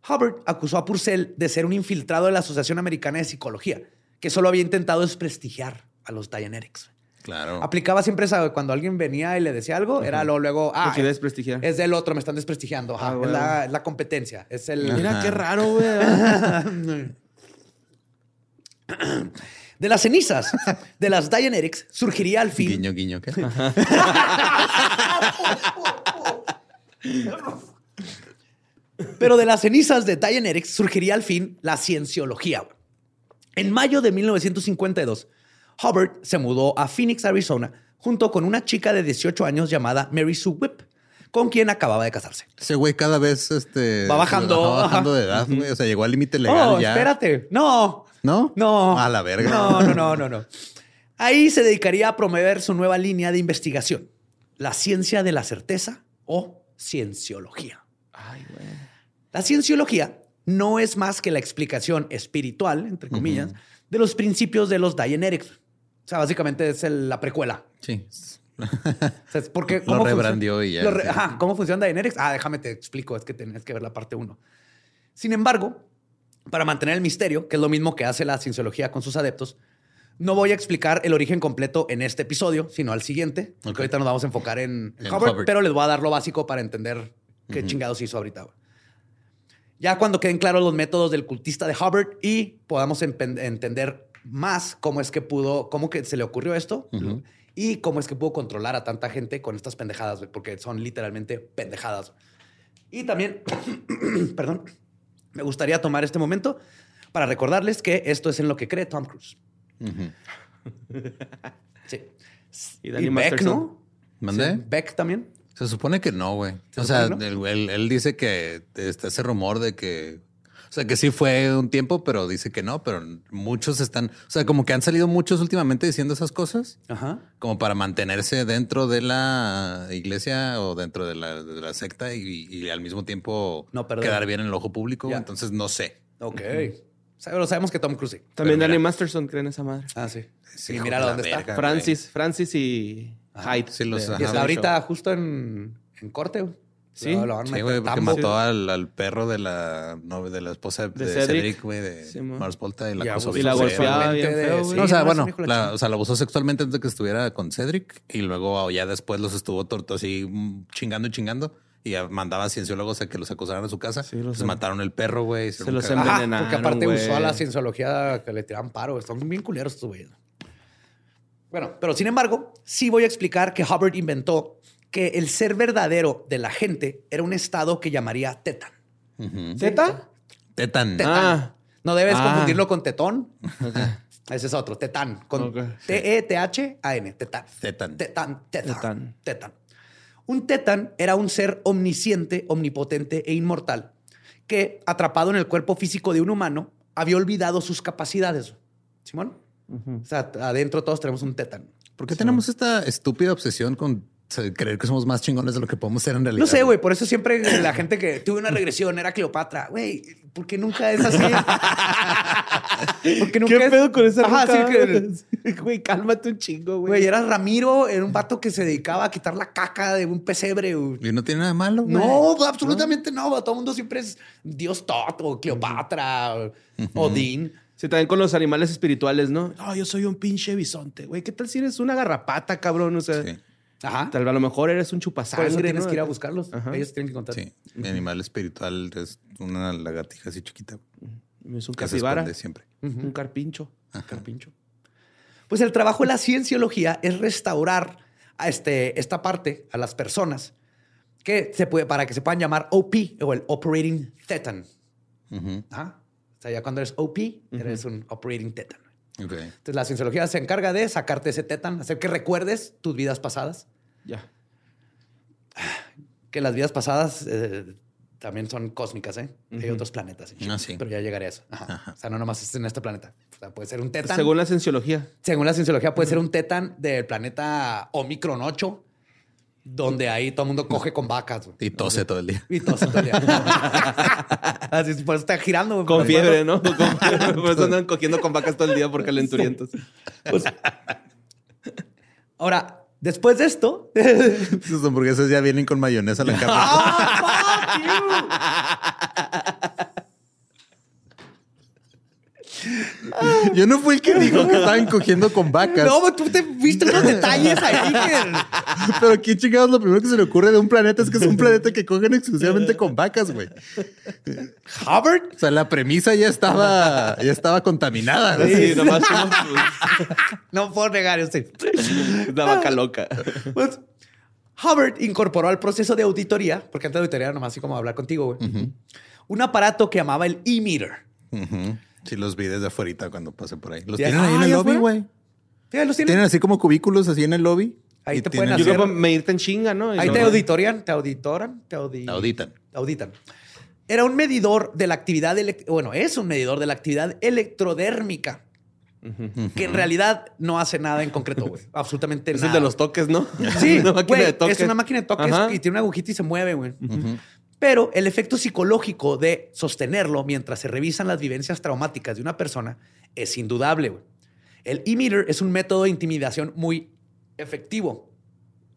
Hubbard acusó a Purcell de ser un infiltrado de la Asociación Americana de Psicología, que solo había intentado desprestigiar a los Dianetics. Claro. Aplicaba siempre esa, cuando alguien venía y le decía algo, era lo luego, ah, quería desprestigiar. es del otro, me están desprestigiando. Ajá, Ah, es, la, es la competencia. Es el... Mira qué raro, güey. De las cenizas de las Dianetics surgiría al fin Guiño, guiño. ¿qué? Pero de las cenizas de Dianetics surgiría al fin la cienciología. En mayo de 1952, Hubbard se mudó a Phoenix, Arizona, junto con una chica de 18 años llamada Mary Sue Whip, con quien acababa de casarse. Ese güey cada vez este, Va bajando. Va bajando de edad, güey. O sea, llegó al límite legal oh, ya. espérate. No. ¿No? No. A la verga. No, no, no, no, no. Ahí se dedicaría a promover su nueva línea de investigación, la ciencia de la certeza o cienciología. Ay, güey. La cienciología no es más que la explicación espiritual, entre comillas, de los principios de los Dianetics. O sea, básicamente es el- la precuela. Sí. O sea, es porque, Lo ¿cómo funciona- rebrandió y ya, Lo re- sí. ajá, ¿Cómo funciona Dianetics? Ah, déjame te explico, es que tenés que ver la parte 1. Sin embargo, para mantener el misterio, que es lo mismo que hace la cienciología con sus adeptos, no voy a explicar el origen completo en este episodio, sino al siguiente, porque ahorita nos vamos a enfocar en, En Hubbard, Hubbard. pero les voy a dar lo básico para entender qué chingados hizo ahorita. Ya cuando queden claros los métodos del cultista de Hubbard y podamos entender más cómo es que pudo, cómo que se le ocurrió esto y cómo es que pudo controlar a tanta gente con estas pendejadas, güey, porque son literalmente pendejadas. Y también, perdón, me gustaría tomar este momento para recordarles que esto es en lo que cree Tom Cruise. Sí. Y Danny Beck, Masterson. ¿no? ¿Mandé? Sí, Beck también. Se supone que no, güey. ¿Se O sea, supone él, él- él dice que está ese rumor de que. O sea, que sí fue un tiempo, pero dice que no, pero muchos están. O sea, como que han salido muchos últimamente diciendo esas cosas, Ajá. como para mantenerse dentro de la iglesia o dentro de la, de la secta y, y al mismo tiempo No perder. quedar bien en el ojo público. Ya. Entonces, no sé. Ok. Pero sabemos que Tom Cruise sí. También Pero Danny mira. Masterson cree en esa madre. Ah, sí. Sí, y mira dónde está. Francis, Francis y Hyde. sí los- de-. Y está ahorita Show. justo en, en corte. Sí. Lo- lo Sí, güey, porque mató al, al perro de la novia de la esposa de, De Cedric. Güey, de Sí. Mars Volta y la Y acusó Y la golpeaba bien feo, güey. No, o sea, no, bueno, la- o sea, lo abusó sexualmente antes de que estuviera con Cedric y luego ya después los estuvo torto así mm, chingando y chingando y mandaba a cienciólogos a que los acusaran a su casa. Sí, los Pues em- mataron el perro, güey. Se los cagar. Ajá, envenenaron, porque aparte güey. usó a la cienciología que le tiraban paro. Son bien culeros estos güeyes. Bueno, pero sin embargo, sí voy a explicar que Hubbard inventó que el ser verdadero de la gente era un estado que llamaría tetan. Ujú. ¿Zeta? Tetan. Tetán. Ah. No debes Ah. confundirlo con tetón. Ese es otro, tetán. Con. T-E-T-H-A-N, tetán. Tetan. Tetán, tetán, Tetán. tetán. Un tetán era un ser omnisciente, omnipotente e inmortal que, atrapado en el cuerpo físico de un humano, había olvidado sus capacidades. ¿Simón? O sea, adentro todos tenemos un tetán. ¿Por qué tenemos esta estúpida obsesión con creer que somos más chingones de lo que podemos ser en realidad? No sé, güey, por eso siempre la gente que tuve una regresión era Cleopatra. Güey, porque nunca es así. porque nunca ¿Qué es... pedo con esa Ajá, ruca? sí, que... Güey, cálmate un chingo, güey. Güey, era Ramiro, era un vato que se dedicaba a quitar la caca de un pesebre. güey. Y no tiene nada de malo, güey. No, absolutamente no. Todo el mundo siempre es Dios Tot o Cleopatra o Odín. Sí, también con los animales espirituales, ¿no? No, yo soy un pinche bisonte, güey. ¿Qué tal si eres una garrapata, cabrón? O sea, Sí, Ajá. tal vez a lo mejor eres un Por chupasangre, eso tienes ¿no? que ir a buscarlos. Ajá. Ellos tienen que encontrar. sí. Mi animal espiritual es una lagartija así chiquita. Es un capibara, siempre. un carpincho. Carpincho. Pues el trabajo de la cienciología es restaurar a este, esta parte a las personas que se puede, para que se puedan llamar OP o el Operating Thetan. Ujú. Ajá. O sea, ya cuando eres OP, eres un Operating Thetan. Entonces la cienciología se encarga de sacarte ese tetan, hacer que recuerdes tus vidas pasadas, Ya. que las vidas pasadas eh, también son cósmicas, ¿eh? Hay otros planetas. shit, Ah, sí. Pero ya llegaré a eso. Ajá. O sea, no nomás es en este planeta. O sea, puede ser un tetan. Según la cienciología. Según la cienciología, puede ser un tetan del planeta Omicron 8, donde ahí todo el mundo coge con vacas. güey. Y tose todo el día. Y todo se todavía. Así es, por eso está girando. güey, Con fiebre, el ¿no? Con fiebre. Por eso andan cogiendo con vacas todo el día por calenturientos. Pues- Ahora, después de esto, Sus hamburguesas ya vienen con mayonesa a la carne. Yo no fui el que dijo que estaban cogiendo con vacas. no, tú te viste unos detalles ahí que... Pero qué chingados lo primero que se le ocurre de un planeta es que es un planeta que cogen exclusivamente con vacas, güey. Hubbard O sea, la premisa ya estaba, ya estaba contaminada. Sí, nomás como No puedo negar este. una vaca loca. Pues, Hubbard incorporó al proceso de auditoría, porque antes de auditoría era nomás así como hablar contigo, güey, un aparato que llamaba el e-meter. Ujú. Sí, los vi desde afuera cuando pasé por ahí. Los Ya- tienen ahí en el ¿ya lobby, güey. Sí, ahí los tienen. Tienen así como cubículos así en el lobby. Ahí te pueden tienen- Yo hacer. creo que medirte en chinga, ¿no? Ahí te auditorían, te auditoran, te audi- Auditan. auditan. Era un medidor de la actividad, bueno, es un medidor de la actividad electrodérmica, que en realidad no hace nada en concreto, güey. Absolutamente Es nada. el de los toques, ¿no? Sí, Una máquina güey, de toques. es una máquina de toques Ajá. y tiene una agujita y se mueve, güey. Pero el efecto psicológico de sostenerlo mientras se revisan las vivencias traumáticas de una persona es indudable. El e-meter es un método de intimidación muy efectivo.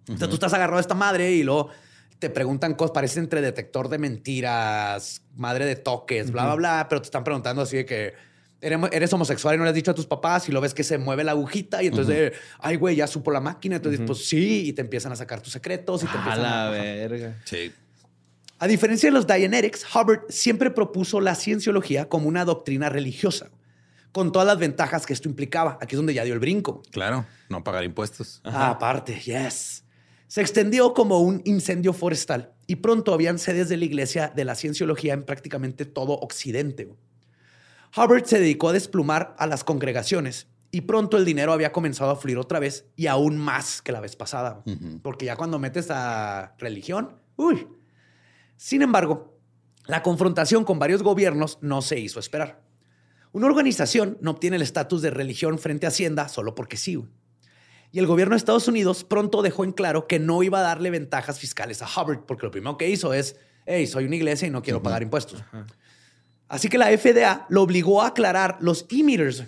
O sea, tú estás agarrado a esta madre y luego te preguntan cosas, parece entre detector de mentiras, madre de toques, bla, bla, bla, pero te están preguntando así de que eres, eres homosexual y no le has dicho a tus papás y lo ves que se mueve la agujita y entonces, eh, ay, güey, ya supo la máquina. Entonces, pues sí, y te empiezan a sacar tus secretos y te A empiezan la a... verga. Sí. A diferencia de los Dianetics, Hubbard siempre propuso la cienciología como una doctrina religiosa, con todas las ventajas que esto implicaba. Aquí es donde ya dio el brinco. Claro, no pagar impuestos. Ah, aparte, yes. Se extendió como un incendio forestal y pronto habían sedes de la iglesia de la cienciología en prácticamente todo Occidente. Hubbard se dedicó a desplumar a las congregaciones y pronto el dinero había comenzado a fluir otra vez y aún más que la vez pasada. Porque ya cuando metes a religión, uy. Sin embargo, la confrontación con varios gobiernos no se hizo esperar. Una organización no obtiene el estatus de religión frente a Hacienda solo porque sí. Y el gobierno de Estados Unidos pronto dejó en claro que no iba a darle ventajas fiscales a Hubbard, porque lo primero que hizo es, hey, soy una iglesia y no quiero pagar impuestos. Así que la FDA lo obligó a aclarar los e-meters,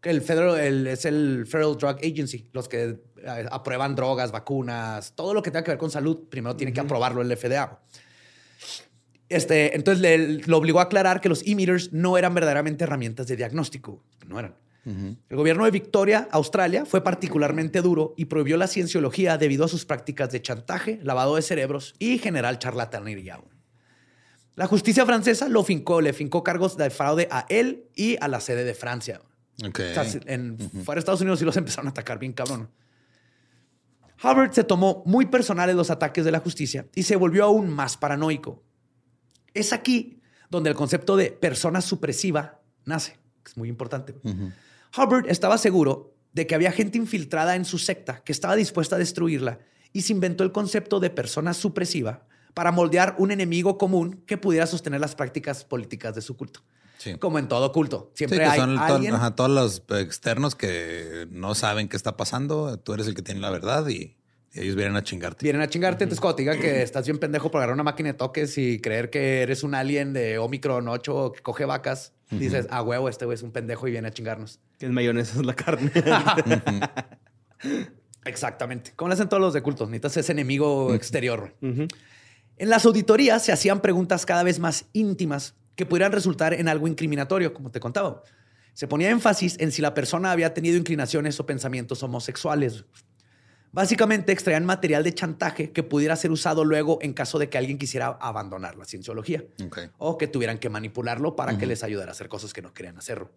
que el federal, el- es el Federal Drug Agency, los que eh, aprueban drogas, vacunas, todo lo que tenga que ver con salud, primero tiene que aprobarlo el FDA. Este, entonces le, lo obligó a aclarar que los e-meters no eran verdaderamente herramientas de diagnóstico, no eran. El gobierno de Victoria, Australia, fue particularmente duro y prohibió la cienciología debido a sus prácticas de chantaje, lavado de cerebros y general charlatanería. La justicia francesa lo fincó, le fincó cargos de fraude a él y a la sede de Francia. Ok. O sea, en, Fuera de Estados Unidos sí los empezaron a atacar bien cabrón. Hubbard se tomó muy personales los ataques de la justicia y se volvió aún más paranoico. Es aquí donde el concepto de persona supresiva nace. que Es muy importante. Hubbard estaba seguro de que había gente infiltrada en su secta que estaba dispuesta a destruirla y se inventó el concepto de persona supresiva para moldear un enemigo común que pudiera sostener las prácticas políticas de su culto. Sí. Como en todo culto. Sí, Siempre que hay son alguien... ajá, todos los externos que no saben qué está pasando. Tú eres el que tiene la verdad y ellos vienen a chingarte. Vienen a chingarte. Entonces, cuando te digan que estás bien pendejo por agarrar una máquina de toques y creer que eres un alien de Omicron 8 que coge vacas, dices, ah, huevo, este güey es un pendejo y viene a chingarnos. Que el mayonesa es la carne. Exactamente. Como le hacen todos los de cultos. Necesitas ese enemigo exterior. En las auditorías se hacían preguntas cada vez más íntimas que pudieran resultar en algo incriminatorio, como te contaba. Se ponía énfasis en si la persona había tenido inclinaciones o pensamientos homosexuales. Básicamente extraían material de chantaje que pudiera ser usado luego en caso de que alguien quisiera abandonar la cienciología Ok. o que tuvieran que manipularlo para que les ayudara a hacer cosas que no querían hacer.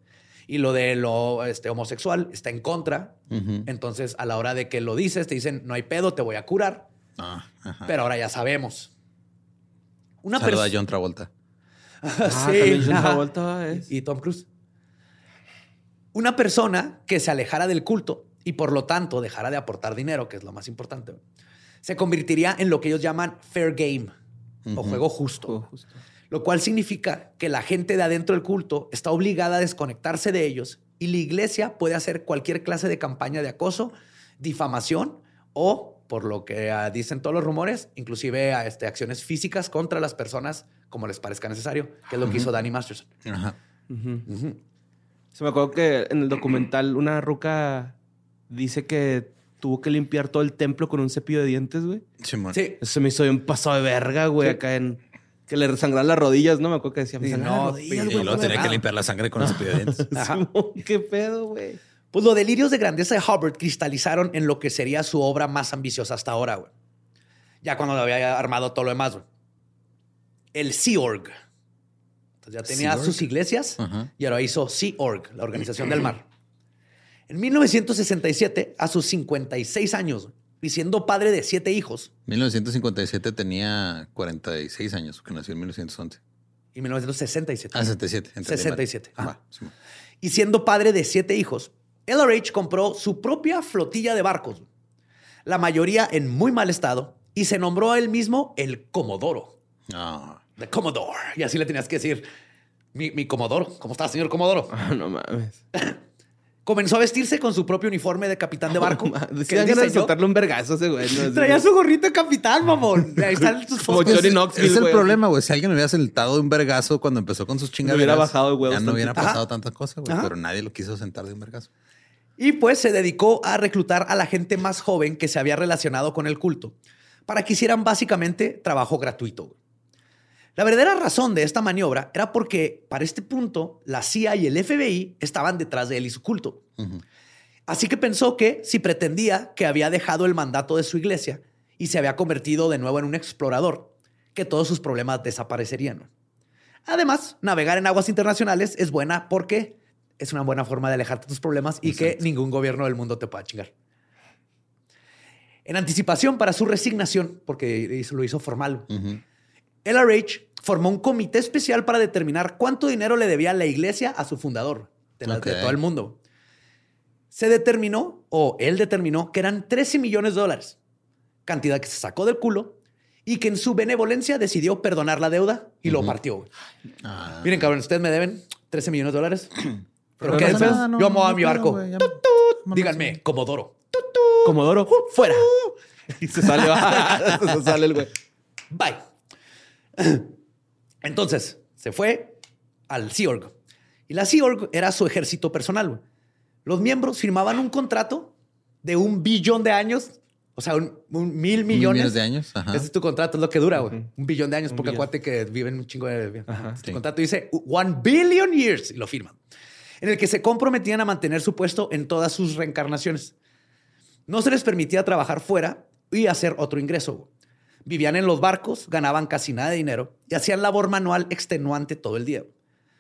Y lo de lo este, homosexual está en contra. Entonces, a la hora de que lo dices, te dicen, no hay pedo, te voy a curar. Ah, ajá. Pero ahora ya sabemos. Una Saluda a persona... John Travolta. Ah, también John. Travolta es. Y Tom Cruise. Una persona que se alejara del culto y por lo tanto dejara de aportar dinero, que es lo más importante, se convertiría en lo que ellos llaman fair game o juego justo. Juego justo. Lo cual significa que la gente de adentro del culto está obligada a desconectarse de ellos y la iglesia puede hacer cualquier clase de campaña de acoso, difamación o, por lo que ah, dicen todos los rumores, inclusive a, este, acciones físicas contra las personas como les parezca necesario, que es lo que hizo Danny Masterson. Ajá. Se me acuerdo que en el documental una ruca dice que tuvo que limpiar todo el templo con un cepillo de dientes, güey. Simón. Sí, Eso me hizo bien pasado de verga, güey, Sí. acá en... Que le sangraban las rodillas, ¿no? Me acuerdo que decía, me Sí, no, las rodillas, Y luego tenía que debajo". limpiar la sangre con el cepillo de dientes. Ajá. Simón, ¿Qué pedo, güey? Pues los delirios de grandeza de Hubbard cristalizaron en lo que sería su obra más ambiciosa hasta ahora, güey. Ya cuando había armado todo lo demás, güey. El Sea Org. Entonces ya tenía sus iglesias y ahora hizo Sea Org, la Organización del Mar. En 1967, a sus 56 años, y siendo padre de siete hijos, 1957 tenía 46 años, que nació en 1911. y 1967, Ah, 77. entendí mal. 67, ajá. Va, Simón. y siendo padre de siete hijos, LRH compró su propia flotilla de barcos. la mayoría en muy mal estado, y se nombró a él mismo el Comodoro. No. The Commodore. Y así le tenías que decir, mi, mi Comodoro, ¿cómo está, señor Comodoro? Ah, no mames. Comenzó a vestirse con su propio uniforme de capitán de barco. Que que de soltarle un vergazo a ese güey. Traía su gorrito de capitán, mamón. Ahí están sus Como fotos. Johnny Knoxville, Es el güey. problema, güey. Si alguien hubiera sentado de un vergazo cuando empezó con sus chingaderas, hubiera bajado huevos ya no hubiera pasado Ajá. tantas cosas, güey. Ajá. Pero nadie lo quiso sentar de un vergazo. Y pues se dedicó a reclutar a la gente más joven que se había relacionado con el culto para que hicieran básicamente trabajo gratuito. La verdadera razón de esta maniobra era porque para este punto la CIA y el FBI estaban detrás de él y su culto. Así que pensó que si pretendía que había dejado el mandato de su iglesia y se había convertido de nuevo en un explorador, que todos sus problemas desaparecerían. Además, navegar en aguas internacionales es buena porque es una buena forma de alejarte de tus problemas y que ningún gobierno del mundo te pueda chingar. En anticipación para su resignación, porque lo hizo formal, LRH formó un comité especial para determinar cuánto dinero le debía la iglesia a su fundador de, la- de todo el mundo. Se determinó, o él determinó, que eran 13 millones de dólares, cantidad que se sacó del culo y que en su benevolencia decidió perdonar la deuda y lo partió. Ah. Miren, cabrón, ustedes me deben 13 millones de dólares. Pero no nada, no, yo me voy a no mi barco. ya- Tut, tut. no Díganme, Comodoro. Comodoro, Fuera. Y se sale, se sale el güey. Bye. Entonces, se fue al Sea Org. Y la Sea Org era su ejército personal. Los miembros firmaban un contrato de un billón de años, o sea, un, un mil millones. millones de años, ajá. Ese es tu contrato, es lo que dura, güey. Un billón de años, Un porque acuérdate que viven un chingo de... Ajá, tu sí. contrato dice one billion years y lo firman. En el que se comprometían a mantener su puesto en todas sus reencarnaciones. No se les permitía trabajar fuera y hacer otro ingreso. Vivían en los barcos, ganaban casi nada de dinero y hacían labor manual extenuante todo el día.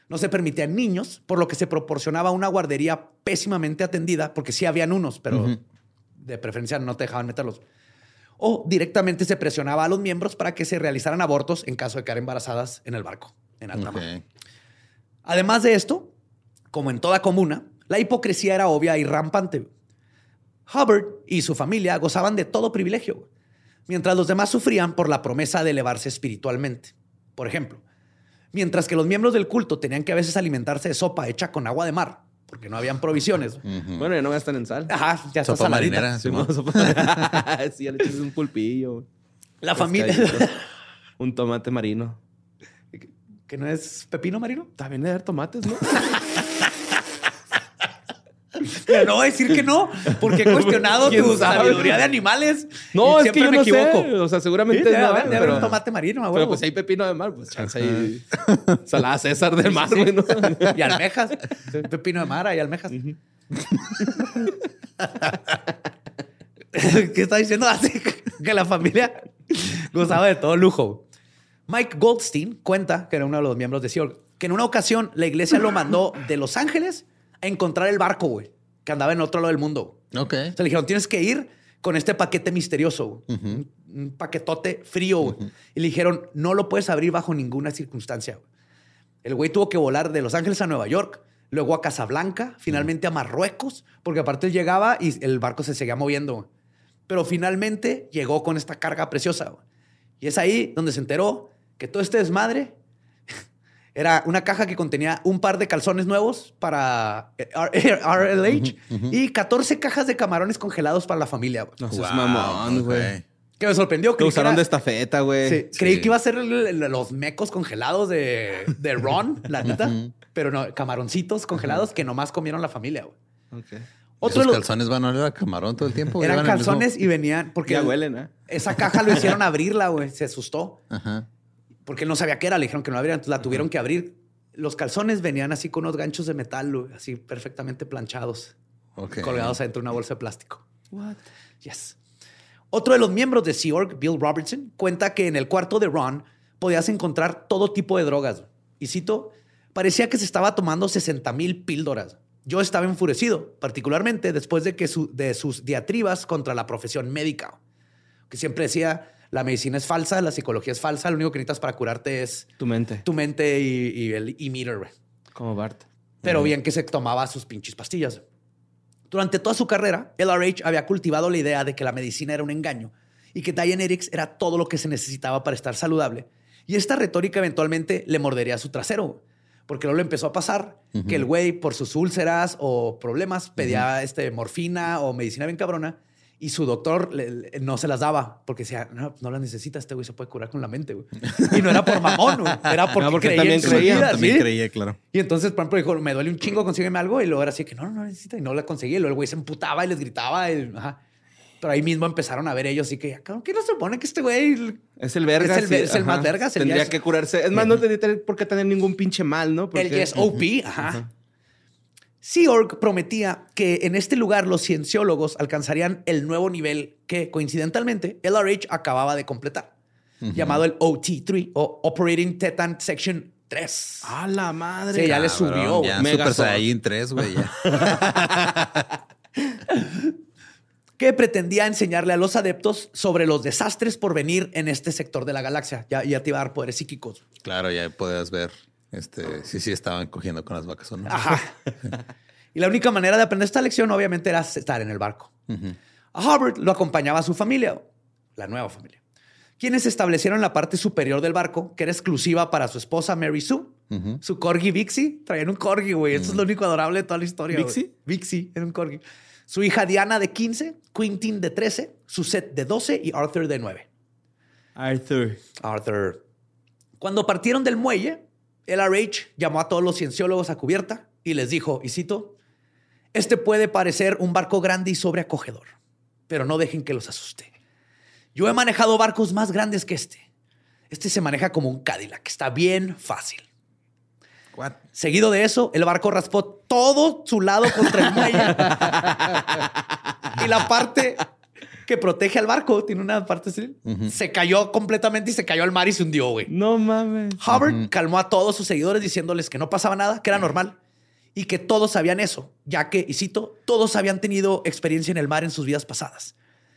No se permitían niños, por lo que se proporcionaba una guardería pésimamente atendida, porque sí habían unos, pero de preferencia no te dejaban meterlos. O directamente se presionaba a los miembros para que se realizaran abortos en caso de quedar embarazadas en el barco, en alta mar. Además de esto, como en toda comuna, la hipocresía era obvia y rampante. Hubbard y su familia gozaban de todo privilegio, mientras los demás sufrían por la promesa de elevarse espiritualmente. Por ejemplo, mientras que los miembros del culto tenían que a veces alimentarse de sopa hecha con agua de mar, porque no habían provisiones. Bueno, ya no gastan en sal. Ajá, ya está Sopa saladita. marinera. Sí, mo- sopa- sí, ya le echas un pulpillo. La familia... Un tomate marino. ¿Que no es pepino marino? También de dar tomates, ¿no? No voy a decir que no, porque he cuestionado ¿Quién tu sabe? sabiduría de animales. No, es que siempre yo me no equivoco. sé. O sea, Sí, seguramente debe no, haber- debe haber un tomate marino, a pero pues hay pepino de mar, pues chance ahí. Salada César del mar, güey, ¿no? Y almejas. Pepino de mara y almejas. ¿Qué está diciendo? Así que la familia gozaba de todo lujo. Mike Goldstein cuenta, que era uno de los miembros de Sea que en una ocasión la iglesia lo mandó de Los Ángeles a encontrar el barco, güey, que andaba en otro lado del mundo. Ok. O sea, le dijeron, tienes que ir con este paquete misterioso, un, paquetote frío. Y le dijeron, no lo puedes abrir bajo ninguna circunstancia. El güey tuvo que volar de Los Ángeles a Nueva York, luego a Casablanca, finalmente a Marruecos, porque aparte él llegaba y el barco se seguía moviendo. Pero finalmente llegó con esta carga preciosa. Y es ahí donde se enteró que todo este desmadre era una caja que contenía un par de calzones nuevos para eh, R- RLH y 14 cajas de camarones congelados para la familia. No Wow, mamón, güey. Que me sorprendió. Que usaron era- de estafeta, güey. Sí, Creí Sí. que iba a ser los mecos congelados de, de Ron, la neta. Pero no, camaroncitos congelados que nomás comieron la familia. güey. Ok. Otro Esos de los- calzones van a oler a camarón todo el tiempo. eran mismo- calzones y venían porque Ya huelen, ¿eh? esa caja lo hicieron abrirla, güey. Se asustó Ajá. Porque él no sabía qué era. Le dijeron que no la abrieran, entonces la tuvieron que abrir. Los calzones venían así con unos ganchos de metal, así perfectamente planchados, Ok. colgados adentro de una bolsa de plástico. Yes. Otro de los miembros de Sea Org, Bill Robertson, cuenta que en el cuarto de Ron podías encontrar todo tipo de drogas. Y cito, parecía que se estaba tomando 60 mil píldoras. Yo estaba enfurecido, particularmente después de, que su- de sus diatribas contra la profesión médica. Que siempre decía, la medicina es falsa, la psicología es falsa, lo único que necesitas para curarte es Tu mente. tu mente y, y el e-meter. güey. Como Bart. Pero bien que se tomaba sus pinches pastillas. Durante toda su carrera, LRH había cultivado la idea de que la medicina era un engaño y que Dianetics era todo lo que se necesitaba para estar saludable. Y esta retórica eventualmente le mordería su trasero, porque luego le empezó a pasar que el güey, por sus úlceras o problemas, pedía este, morfina o medicina bien cabrona y su doctor le- le- no se las daba porque decía, no, no las necesita, este güey se puede curar con la mente. güey". Y no era por mamón, güey, era porque, No, porque creía también en creía, vida, También ¿sí? creía, claro. Y entonces, por ejemplo, dijo, me duele un chingo, consígueme algo. Y luego era así que no, no, no necesita. Y no la conseguía. Y luego el güey se emputaba y les gritaba. y- ajá. Pero ahí mismo empezaron a ver ellos y que, cabrón, ¿qué no se supone que este güey Es el verga. Es el- es el más vergas, el Tendría que curarse. Es más, no tendría por qué tener ningún pinche mal, ¿no? El Porque- Yes OP, ajá. Sea Org prometía que en este lugar los cienciólogos alcanzarían el nuevo nivel que, coincidentalmente, LRH acababa de completar, llamado el OT3 o Operating Tetan Section 3. ¡A la madre! Sí, ya le subió. Ya. Super Saiyan 3, güey. ya. que pretendía enseñarle a los adeptos sobre los desastres por venir en este sector de la galaxia. Ya, ya te iba a dar poderes psíquicos. Claro, ya podías ver este, si sí estaban cogiendo con las vacas o no. Ajá. y la única manera de aprender esta lección, obviamente, era estar en el barco. A Hubbard lo acompañaba su familia, la nueva familia, quienes establecieron la parte superior del barco, que era exclusiva para su esposa Mary Sue. Su corgi Vixie, traían un corgi, güey. Eso es lo único adorable de toda la historia. ¿Vixie? Vixie, era un corgi. Su hija Diana de 15, Quintin de 13, Suzette de 12 y Arthur de 9. Arthur. Arthur. Cuando partieron del muelle, LRH llamó a todos los cienciólogos a cubierta y les dijo, y cito, este puede parecer un barco grande y sobreacogedor, pero no dejen que los asuste. Yo he manejado barcos más grandes que este. Este se maneja como un Cadillac, está bien fácil. What? Seguido de eso, el barco raspó todo su lado contra el muelle. y la parte que protege al barco, tiene una parte así, se cayó completamente y se cayó al mar y se hundió, güey. No mames. Hubbard calmó a todos sus seguidores diciéndoles que no pasaba nada, que era normal y que todos sabían eso, ya que, y cito, todos habían tenido experiencia en el mar en sus vidas pasadas.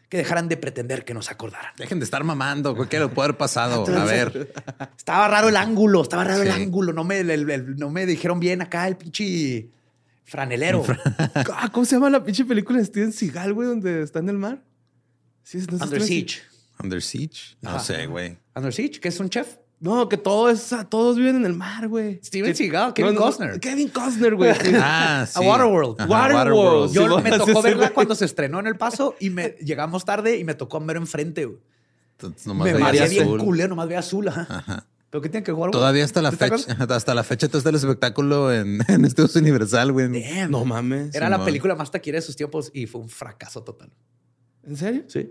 Que dejaran de pretender que nos acordaran. Dejen de estar mamando. güey, ¿Qué le puede haber pasado? A ver. Estaba raro el ángulo, estaba raro el ángulo. No me, el- el- no me dijeron bien acá el pinche franelero. Ah, ¿Cómo se llama la pinche película de Steven Seagal, güey, donde está en el mar? Sí, si Under Siege. Under Siege. No Ajá. sé, güey. Under Siege, que es un chef. No, que todo es, todos viven en el mar, güey. Steven Que- Seagal, Kevin Costner. Kevin Costner, güey. Ah, sí. A Waterworld. Ajá, Waterworld. Yo Sí, me tocó sí, verla cuando se estrenó en El Paso y me llegamos tarde y me tocó mero enfrente. güey. Entonces, nomás Me veía mareé bien azul. culero, nomás veía azul. Ajá. Ajá. ¿Pero qué tiene que jugar? Todavía hasta la ¿Sí te fecha, hasta la fecha está el espectáculo en, en Estudios Universal, güey. Damn. No mames. Era la película más taquilla de sus tiempos y fue un fracaso total. ¿En serio? Sí.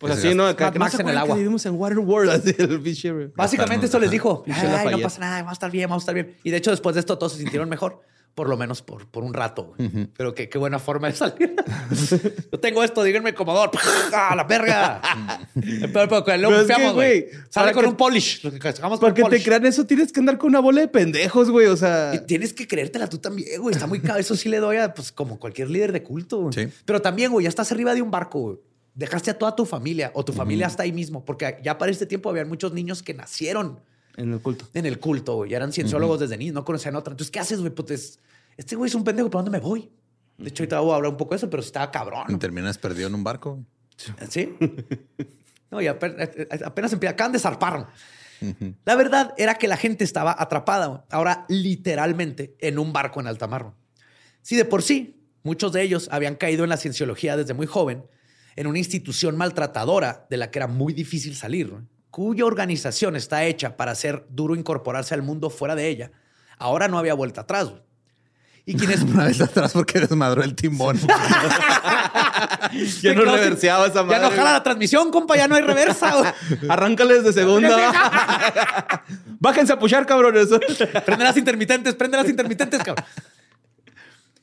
Pues así, ¿no? Acá, que no Max se en el que agua. vivimos en Waterworld, así el. Básicamente esto les dijo, "Ay, no Lafayette". pasa nada, vamos a estar bien, vamos a estar bien. Y de hecho después de esto todos se sintieron mejor, por lo menos por, por un rato. Pero qué, qué buena forma de salir. Yo tengo esto, díganme comodor. ¡Ah, la verga! pero, pero, es que, güey. Sale con que- un polish. Lo que Para te crean eso tienes que andar con una bola de pendejos, güey. O sea. Y tienes que creértela tú también, güey. Está muy caro. Eso sí le doy a, pues, como cualquier líder de culto. Sí. Pero también, güey, ya estás arriba de un barco, güey. Dejaste a toda tu familia o tu familia está ahí mismo. Porque ya para este tiempo habían muchos niños que nacieron En el culto. en el culto, güey. Ya eran cienciólogos desde niños, no conocían otra. Entonces, ¿qué haces, güey? Pues es- este güey es un pendejo, ¿para dónde me voy? De hecho, ahorita voy a hablar un poco de eso, pero estaba Y cabrón. terminas perdido en un barco. ¿Sí? No, y apenas, apenas empieza, acaban de zarpar. La verdad era que la gente estaba atrapada, ahora literalmente, en un barco en alta mar. Sí, de por sí, muchos de ellos habían caído en la cienciología desde muy joven, en una institución maltratadora de la que era muy difícil salir, ¿no? Cuya organización está hecha para hacer duro incorporarse al mundo fuera de ella. Ahora no había vuelta atrás. güey. Y quienes Una vez atrás porque desmadró el timón. Ya no reverseaba esa madre. Ya no jala la transmisión, compa, ya no hay reversa. Arráncales de segunda. Bájense a puchar, cabrones. Prende las intermitentes, prende las intermitentes, cabrón.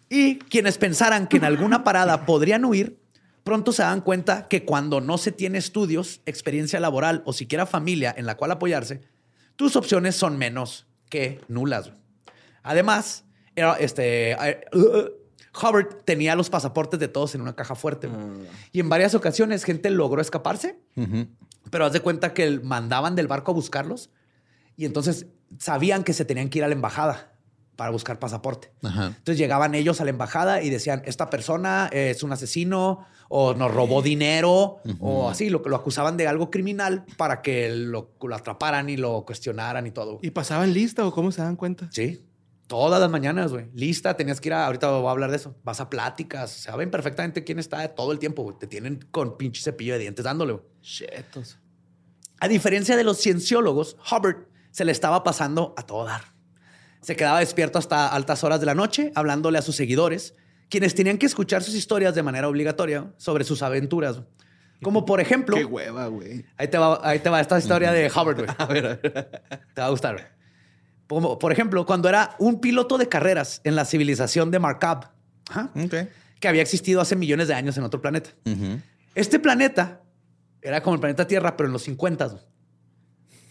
Y quienes pensaran que en alguna parada podrían huir, pronto se dan cuenta que cuando no se tiene estudios, experiencia laboral o siquiera familia en la cual apoyarse, tus opciones son menos que nulas. Además, este, eh, Hubbard tenía los pasaportes de todos en una caja fuerte. güey. Y en varias ocasiones gente logró escaparse, pero haz de cuenta que mandaban del barco a buscarlos y entonces sabían que se tenían que ir a la embajada para buscar pasaporte. Ajá. Entonces llegaban ellos a la embajada y decían, esta persona es un asesino o nos robó dinero o así, lo, lo acusaban de algo criminal para que lo, lo atraparan y lo cuestionaran y todo. ¿Y pasaban lista o cómo se dan cuenta? Sí, todas las mañanas, güey. Lista, tenías que ir a, ahorita voy a hablar de eso, vas a pláticas, saben perfectamente quién está todo el tiempo, güey. Te tienen con pinche cepillo de dientes dándole, güey. Chetos. A diferencia de los cienciólogos, Hubbard se le estaba pasando a todo dar. Se quedaba despierto hasta altas horas de la noche, hablándole a sus seguidores, quienes tenían que escuchar sus historias de manera obligatoria sobre sus aventuras. Como por ejemplo, Qué hueva, güey. ahí te, va, ahí te va esta historia de Hubbard, güey. A ver, a ver. Te va a gustar. güey. Como, por ejemplo, cuando era un piloto de carreras en la civilización de Markab, que había existido hace millones de años en otro planeta. Este planeta era como el planeta Tierra, pero en los 50.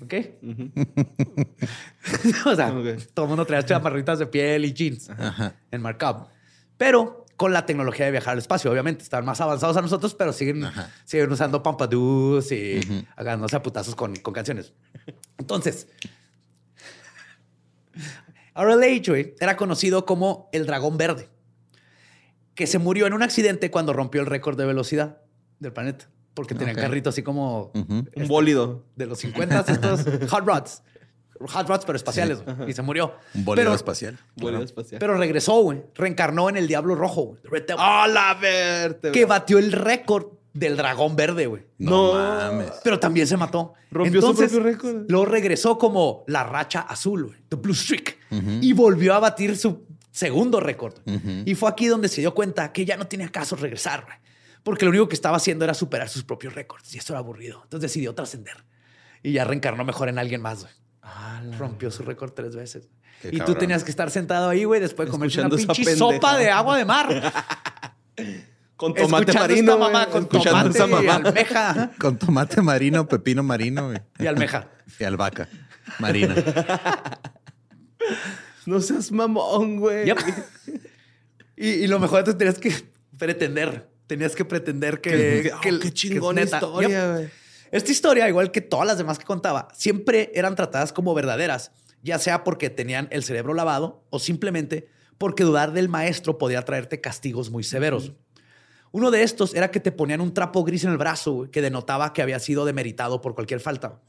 ¿Ok? o sea, todo el mundo traía chamarritas de piel y jeans Ajá. en Markup. Pero con la tecnología de viajar al espacio, obviamente. Están más avanzados a nosotros, pero siguen, Ajá. siguen usando pampadoos y hagándose a putazos con, con canciones. Entonces, RLH era conocido como el dragón verde, que se murió en un accidente cuando rompió el récord de velocidad del planeta, porque tenía Ok. carrito así como Ujú. Un bólido. de los 50, estos hot rods. Hot rods, pero espaciales, y se murió. Un bólido pero, espacial. Bólido espacial. pero regresó, güey. Reencarnó en el Diablo Rojo, güey. The Red Devil, ¡A la verte! que batió el récord del dragón verde, güey. No, No. mames. Pero también se mató. Rompió su Entonces, propio récord. Luego regresó como la racha azul, güey. The Blue Streak. Y volvió a batir su segundo récord. Ujú. Y fue aquí donde se dio cuenta que ya no tenía caso regresar, güey. Porque lo único que estaba haciendo era superar sus propios récords. Y esto era aburrido. Entonces decidió trascender. Y ya reencarnó mejor en alguien más, güey. Rompió su récord tres veces. Qué y tú tenías que estar sentado ahí, güey, después de comerse una pinche sopa de agua de mar. Con tomate Escuchando marino. esta mamá con Escuchando tomate y almeja. Con tomate marino, pepino marino güey. Y almeja. y albahaca marina. No seas mamón, güey. Yep. Y, y lo mejor es que tenías que pretender. Tenías que pretender que. Oh, que- qué que chingona neta. historia, Yep. Esta historia, igual que todas las demás que contaba, siempre eran tratadas como verdaderas, ya sea porque tenían el cerebro lavado o simplemente porque dudar del maestro podía traerte castigos muy severos. Uno de estos era que te ponían un trapo gris en el brazo que denotaba que había sido demeritado por cualquier falta.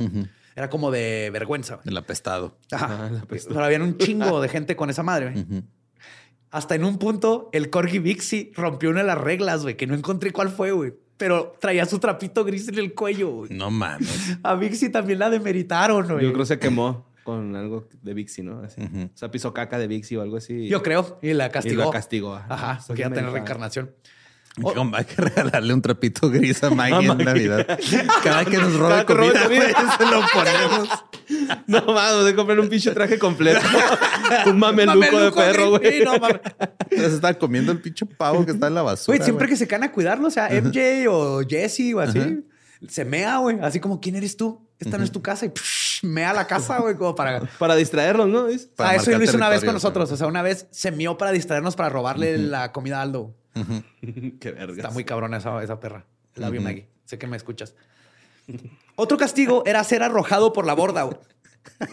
Era como de vergüenza. El apestado. Ajá. Ah, la peste. Pero habían un chingo de gente con esa madre. Hasta en un punto, el Corgi Vixie rompió una de las reglas, güey, que no encontré cuál fue, güey. Pero traía su trapito gris en el cuello, güey. No mames. A Vixie también la demeritaron, güey. Yo creo que se quemó con algo de Vixi, ¿no? Así. O sea, pisó caca de Vixi o algo así. Yo creo. Y la castigó. Y la castigó. Ajá, Estás porque ya tener dementada. reencarnación. Como hay que regalarle un trapito gris a Maggie A en Maggie. Navidad. Cada que nos Cada robe comida, comida. güey, se lo ponemos. No mames, de comprar un pinche traje completo. un mameluco, de Mameluco perro, gris. güey. No mames. Se está comiendo el pinche pavo que está en la basura. Güey, siempre güey. que se caen a cuidarlo, o sea, MJ o Jesse o así, se mea, güey. Así como, ¿quién eres tú? Esta no es tu casa. Y psh, mea la casa, güey, como para... Para distraerlos, ¿no? ¿Ves? Para ah, eso lo hizo una vez con nosotros. O sea, una vez se meó para distraernos para robarle la comida a Aldo. Qué verga. Está muy cabrona esa, esa perra. La vi, Maggie. Sé que me escuchas. Otro castigo era ser arrojado por la borda.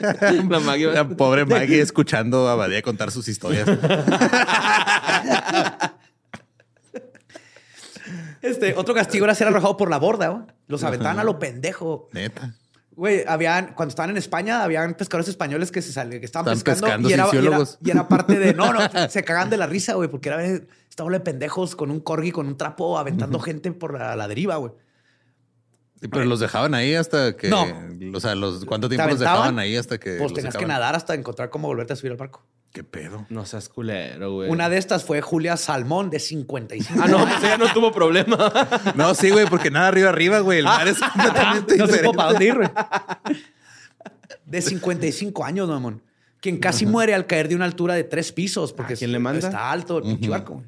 La Maggie. La pobre Maggie escuchando a Badía contar sus historias. Este, otro castigo era ser arrojado por la borda. Los aventaban a lo pendejo. Neta. Güey, habían, cuando estaban en España, habían pescadores españoles que se salían, que estaban pescando, pescando y, era, y, era, cienciólogos. y era parte de, no, no, se cagan de la risa, güey, porque era esta bola de pendejos con un corgi, con un trapo, aventando gente por la, la deriva, güey. Sí, pero los dejaban ahí hasta que. No. O sea, los, ¿cuánto tiempo los dejaban ahí hasta que. Pues tenías que nadar hasta encontrar cómo volverte a subir al barco. ¿Qué pedo? No seas culero, güey. Una de estas fue Julia Salmón, de 55 Ah, no, pues ella no tuvo problema. No, sí, güey, porque nada arriba arriba, güey. El mar es completamente no diferente. para dónde ir, güey. De 55 años, mamón. Quien casi muere al caer de una altura de tres pisos porque ¿A quién le manda? está alto el pinche güey.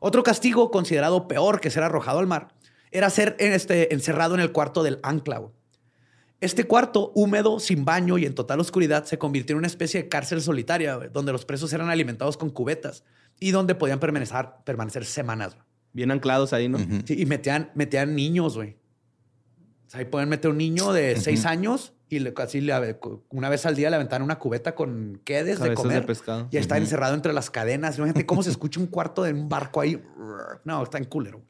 Otro castigo considerado peor que ser arrojado al mar era ser en este, encerrado en el cuarto del ancla. güey. Este cuarto, húmedo, sin baño y en total oscuridad, se convirtió en una especie de cárcel solitaria, donde los presos eran alimentados con cubetas y donde podían permanecer, permanecer semanas. Bien anclados ahí, ¿no? Sí, y metían, metían niños, güey. O sea, ahí pueden meter un niño de seis años y le, así le- una vez al día le aventaban una cubeta con quedes de Cabezas comer. de pescado. Y está encerrado entre las cadenas. Imagínate cómo se escucha un cuarto de un barco ahí. No, está en culero.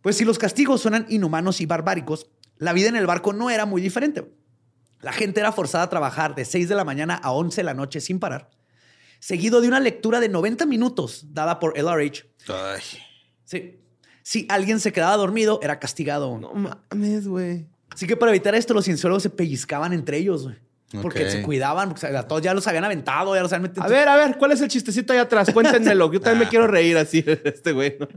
Pues si los castigos suenan inhumanos y barbáricos, la vida en el barco no era muy diferente. La gente era forzada a trabajar de 6 de la mañana a 11 de la noche sin parar, seguido de una lectura de 90 minutos dada por LRH. Ay. Sí. Si alguien se quedaba dormido, era castigado. No mames, güey. Así que para evitar esto, los cienciólogos se pellizcaban entre ellos, güey. Porque se cuidaban, porque a todos ya los habían aventado, ya los habían metido. A ver, a ver, ¿cuál es el chistecito ahí atrás? Cuéntenmelo. Yo también me quiero reír así, este güey. ¿no?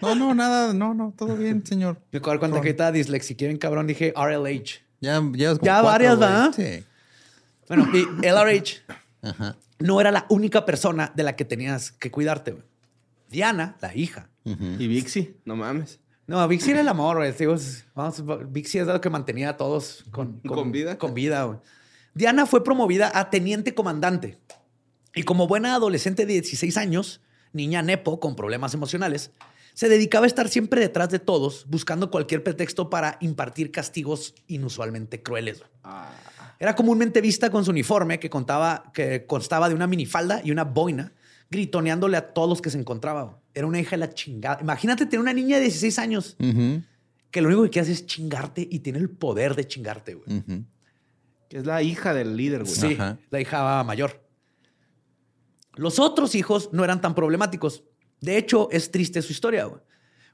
No, no, nada, no, no, todo bien, señor. Me dar cuenta que ahorita dislexia, bien cabrón, dije RLH. Ya, ya, Ya varias, ¿verdad? Sí. Bueno, y LRH Ajá. no era la única persona de la que tenías que cuidarte, güey. Diana, la hija. Y Vixi, no mames. No, Vixie era el amor, güey. Vamos, Vixie es lo que mantenía a todos con, ¿Con vida? Con vida, güey. Diana fue promovida a teniente comandante. Y como buena adolescente de 16 años, niña nepo con problemas emocionales, se dedicaba a estar siempre detrás de todos, buscando cualquier pretexto para impartir castigos inusualmente crueles. güey. Era comúnmente vista con su uniforme que, contaba, que constaba de una minifalda y una boina, gritoneándole a todos los que se encontraba. Era una hija de la chingada. Imagínate tener una niña de 16 años que lo único que hacer es chingarte y tiene el poder de chingarte, güey. Que es la hija del líder, güey. Sí, Ajá. la hija mayor. Los otros hijos no eran tan problemáticos. De hecho, es triste su historia. güey.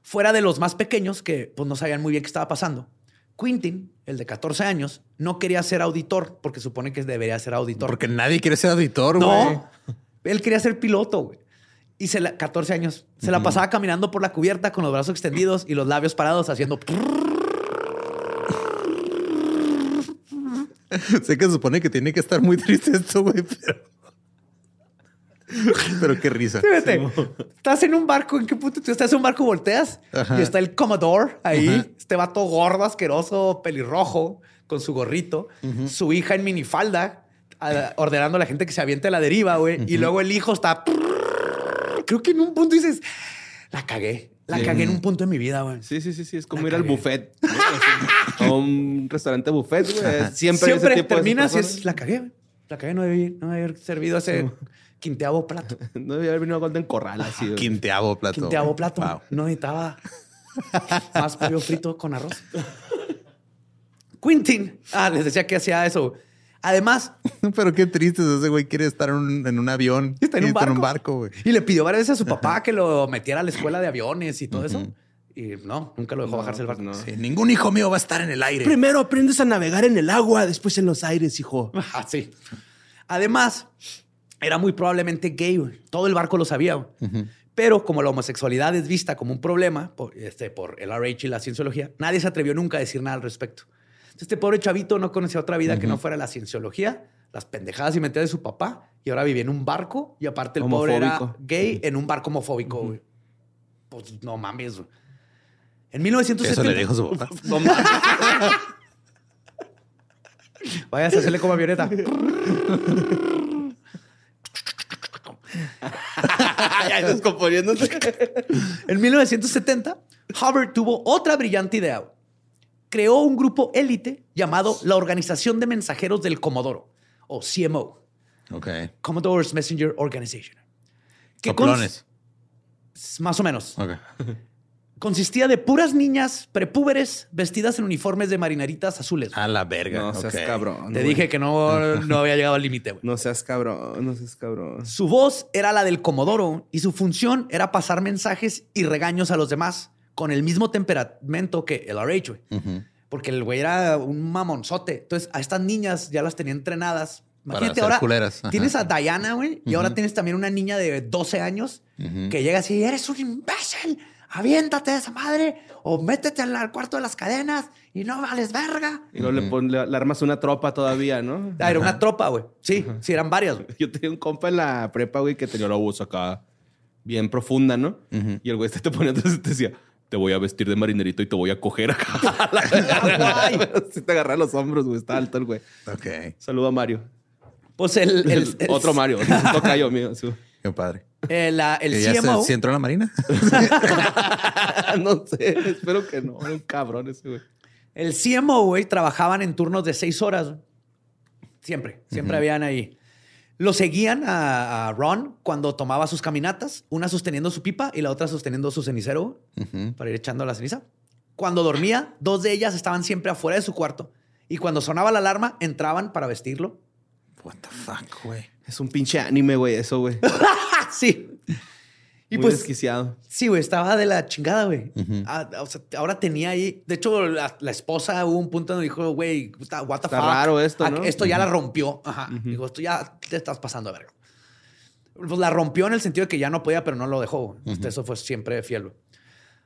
Fuera de los más pequeños, que pues, no sabían muy bien qué estaba pasando. Quintin, el de 14 años, no quería ser auditor porque supone que debería ser auditor. Porque nadie quiere ser auditor, güey. no, él quería ser piloto, güey. Y se la, 14 años, se la pasaba caminando por la cubierta con los brazos extendidos y los labios parados haciendo... sé que se supone que tiene que estar muy triste esto, güey, pero. pero qué risa. Fíjate, estás en un barco, ¿en qué punto tú estás en un barco, volteas Ajá. y está el Commodore ahí, Ajá. este vato gordo, asqueroso, pelirrojo, con su gorrito, su hija en minifalda, a- ordenando a la gente que se aviente a la deriva, güey, y luego el hijo está... Creo que en un punto dices, la cagué, la Sí. cagué en un punto de mi vida, güey. Sí, sí, sí, sí. Es como La ir al cagué. buffet. A un restaurante buffet, güey. Siempre, ese Siempre y personas. es, la cagué. La cagué, no debí, no debí haber servido ese quinteavo plato. No debía haber venido a Golden Corral así. güey. Quinteavo plato. Quinteavo plato. Wow. No necesitaba más pollo frito con arroz. Quintin. Ah, les decía que hacía eso. Además, Pero qué triste es ese güey. Quiere estar en un, en un avión. está en un barco. barco, güey. Y le pidió varias veces a su papá que lo metiera a la escuela de aviones y todo eso. Y no, nunca lo dejó bajarse el barco. no. Sí, ningún hijo mío va a estar en el aire. Primero aprendes a navegar en el agua, después en los aires, hijo. Ah, sí. Además, era muy probablemente gay. güey. Todo el barco lo sabía. güey. Pero como la homosexualidad es vista como un problema por, este, por el RH y la cienciología, nadie se atrevió nunca a decir nada al respecto. Entonces, este pobre chavito no conocía otra vida que no fuera la cienciología, las pendejadas y mentiras de su papá, y ahora vivía en un barco, y aparte el pobre era gay en un barco homofóbico. güey. Pues no mames. En Eso 1970... le dijo su papá. No mames. Vaya a hacerle como avioneta. ya. En 1970, Hubbard tuvo otra brillante idea. Creó un grupo élite llamado la Organización de Mensajeros del Comodoro, o CMO, Ok. Commodore's Messenger Organization. que Soplones. Más o menos. Ok. Consistía de puras niñas prepúberes vestidas en uniformes de marineritas azules. A la verga. No seas cabrón. Te güey. dije que no, no había llegado al límite. güey. No seas cabrón, no seas cabrón. Su voz era la del Comodoro y su función era pasar mensajes y regaños a los demás con el mismo temperamento que el RH, güey. Porque el güey era un mamonzote. Entonces, a estas niñas ya las tenía entrenadas. Para Imagínate ahora. culeras. Tienes a Diana, güey, y ahora tienes también una niña de 12 años que llega así: eres un imbécil, aviéntate de esa madre, o métete al cuarto de las cadenas y no vales verga. Y luego le, pon- le, le armas una tropa todavía, ¿no? Ah, era una tropa, güey. Sí, sí, eran varias. güey. Yo tenía un compa en la prepa, güey, que tenía la voz acá bien profunda, ¿no? Y el güey este te ponía entonces te decía, te voy a vestir de marinerito y te voy a coger acá. sí te agarré los hombros, güey. Está alto el güey. Ok. Saludo a Mario. Pues el. el- el- Otro Mario. Un tocayo mío. Qué padre. El, ah, el ¿Que ya se, CMO. sí entró a la marina? no sé. Espero que no. Era un cabrón ese, güey. El CMO, güey, trabajaban en turnos de seis horas. Siempre, siempre habían ahí. Lo seguían a, a Ron cuando tomaba sus caminatas, una sosteniendo su pipa y la otra sosteniendo su cenicero Ujú. para ir echando la ceniza. Cuando dormía, dos de ellas estaban siempre afuera de su cuarto y cuando sonaba la alarma, entraban para vestirlo. What the fuck, güey. Es un pinche anime, güey, eso, güey. ¡Ah, sí! Y Muy pues, desquiciado. sí, güey, estaba de la chingada, güey. Ah, o sea, ahora tenía ahí. De hecho, la, la esposa hubo un punto donde dijo, güey, what the Está fuck. raro esto, Ah, ¿no? Esto ya la rompió. Ajá. Dijo, esto ya te estás pasando de verga. Pues la rompió en el sentido de que ya no podía, pero no lo dejó. Eso fue siempre fiel. güey.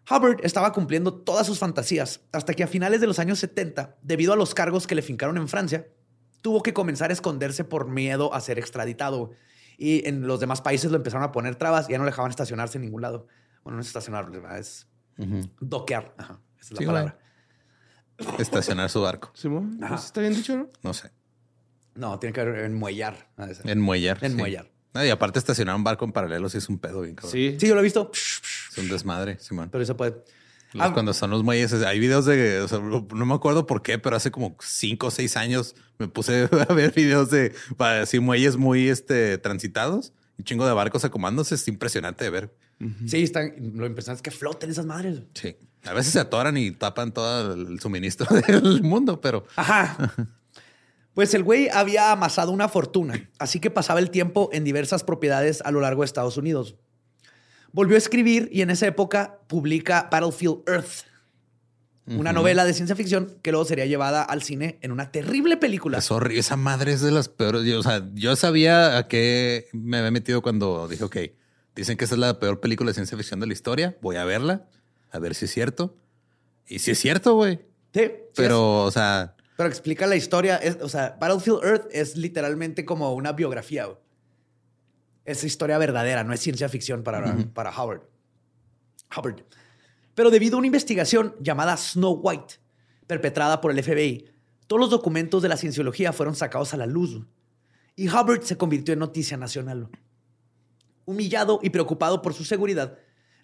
Hubbard estaba cumpliendo todas sus fantasías hasta que a finales de los años 70, debido a los cargos que le fincaron en Francia, tuvo que comenzar a esconderse por miedo a ser extraditado. güey. Y en los demás países lo empezaron a poner trabas y ya no le dejaban estacionarse en ningún lado. Bueno, no es estacionar, ¿verdad? es Ujú. doquear. Ajá, esa es la Sí, palabra. Estacionar su barco. Simón, Ajá. pues está bien dicho, ¿no? No sé. No, tiene que ver enmuellar. Enmuellar. Enmuellar. sí. No, y aparte estacionar un barco en paralelo sí es un pedo bien cabrón. Sí. Sí, yo lo he visto, Es un desmadre, Simón. pero eso puede. Los- Ah. Cuando son los muelles, hay videos de, o sea, no me acuerdo por qué, pero hace como cinco o seis años me puse a ver videos de para muelles muy este, transitados, un chingo de barcos acomodándose. Es impresionante de ver. Sí, están, lo impresionante es que floten esas madres. Sí. A veces se atoran y tapan todo el suministro del mundo, pero Ajá. Pues el güey había amasado una fortuna, así que pasaba el tiempo en diversas propiedades a lo largo de Estados Unidos. Volvió a escribir y en esa época publica Battlefield Earth, una novela de ciencia ficción que luego sería llevada al cine en una terrible película. es horrible. Esa madre es de las peores. Yo, o sea, yo sabía a qué me había metido cuando dije, ok, dicen que esta es la peor película de ciencia ficción de la historia. Voy a verla, a ver si es cierto. Y si es cierto, güey. Sí, sí Pero, o sea, pero explica la historia. es- o sea, Battlefield Earth es literalmente como una biografía. güey. Es historia verdadera, no es ciencia ficción para, para Howard. Howard. Pero debido a una investigación llamada Snow White, perpetrada por el FBI, todos los documentos de la cienciología fueron sacados a la luz. Y Hubbard se convirtió en noticia nacional. Humillado y preocupado por su seguridad,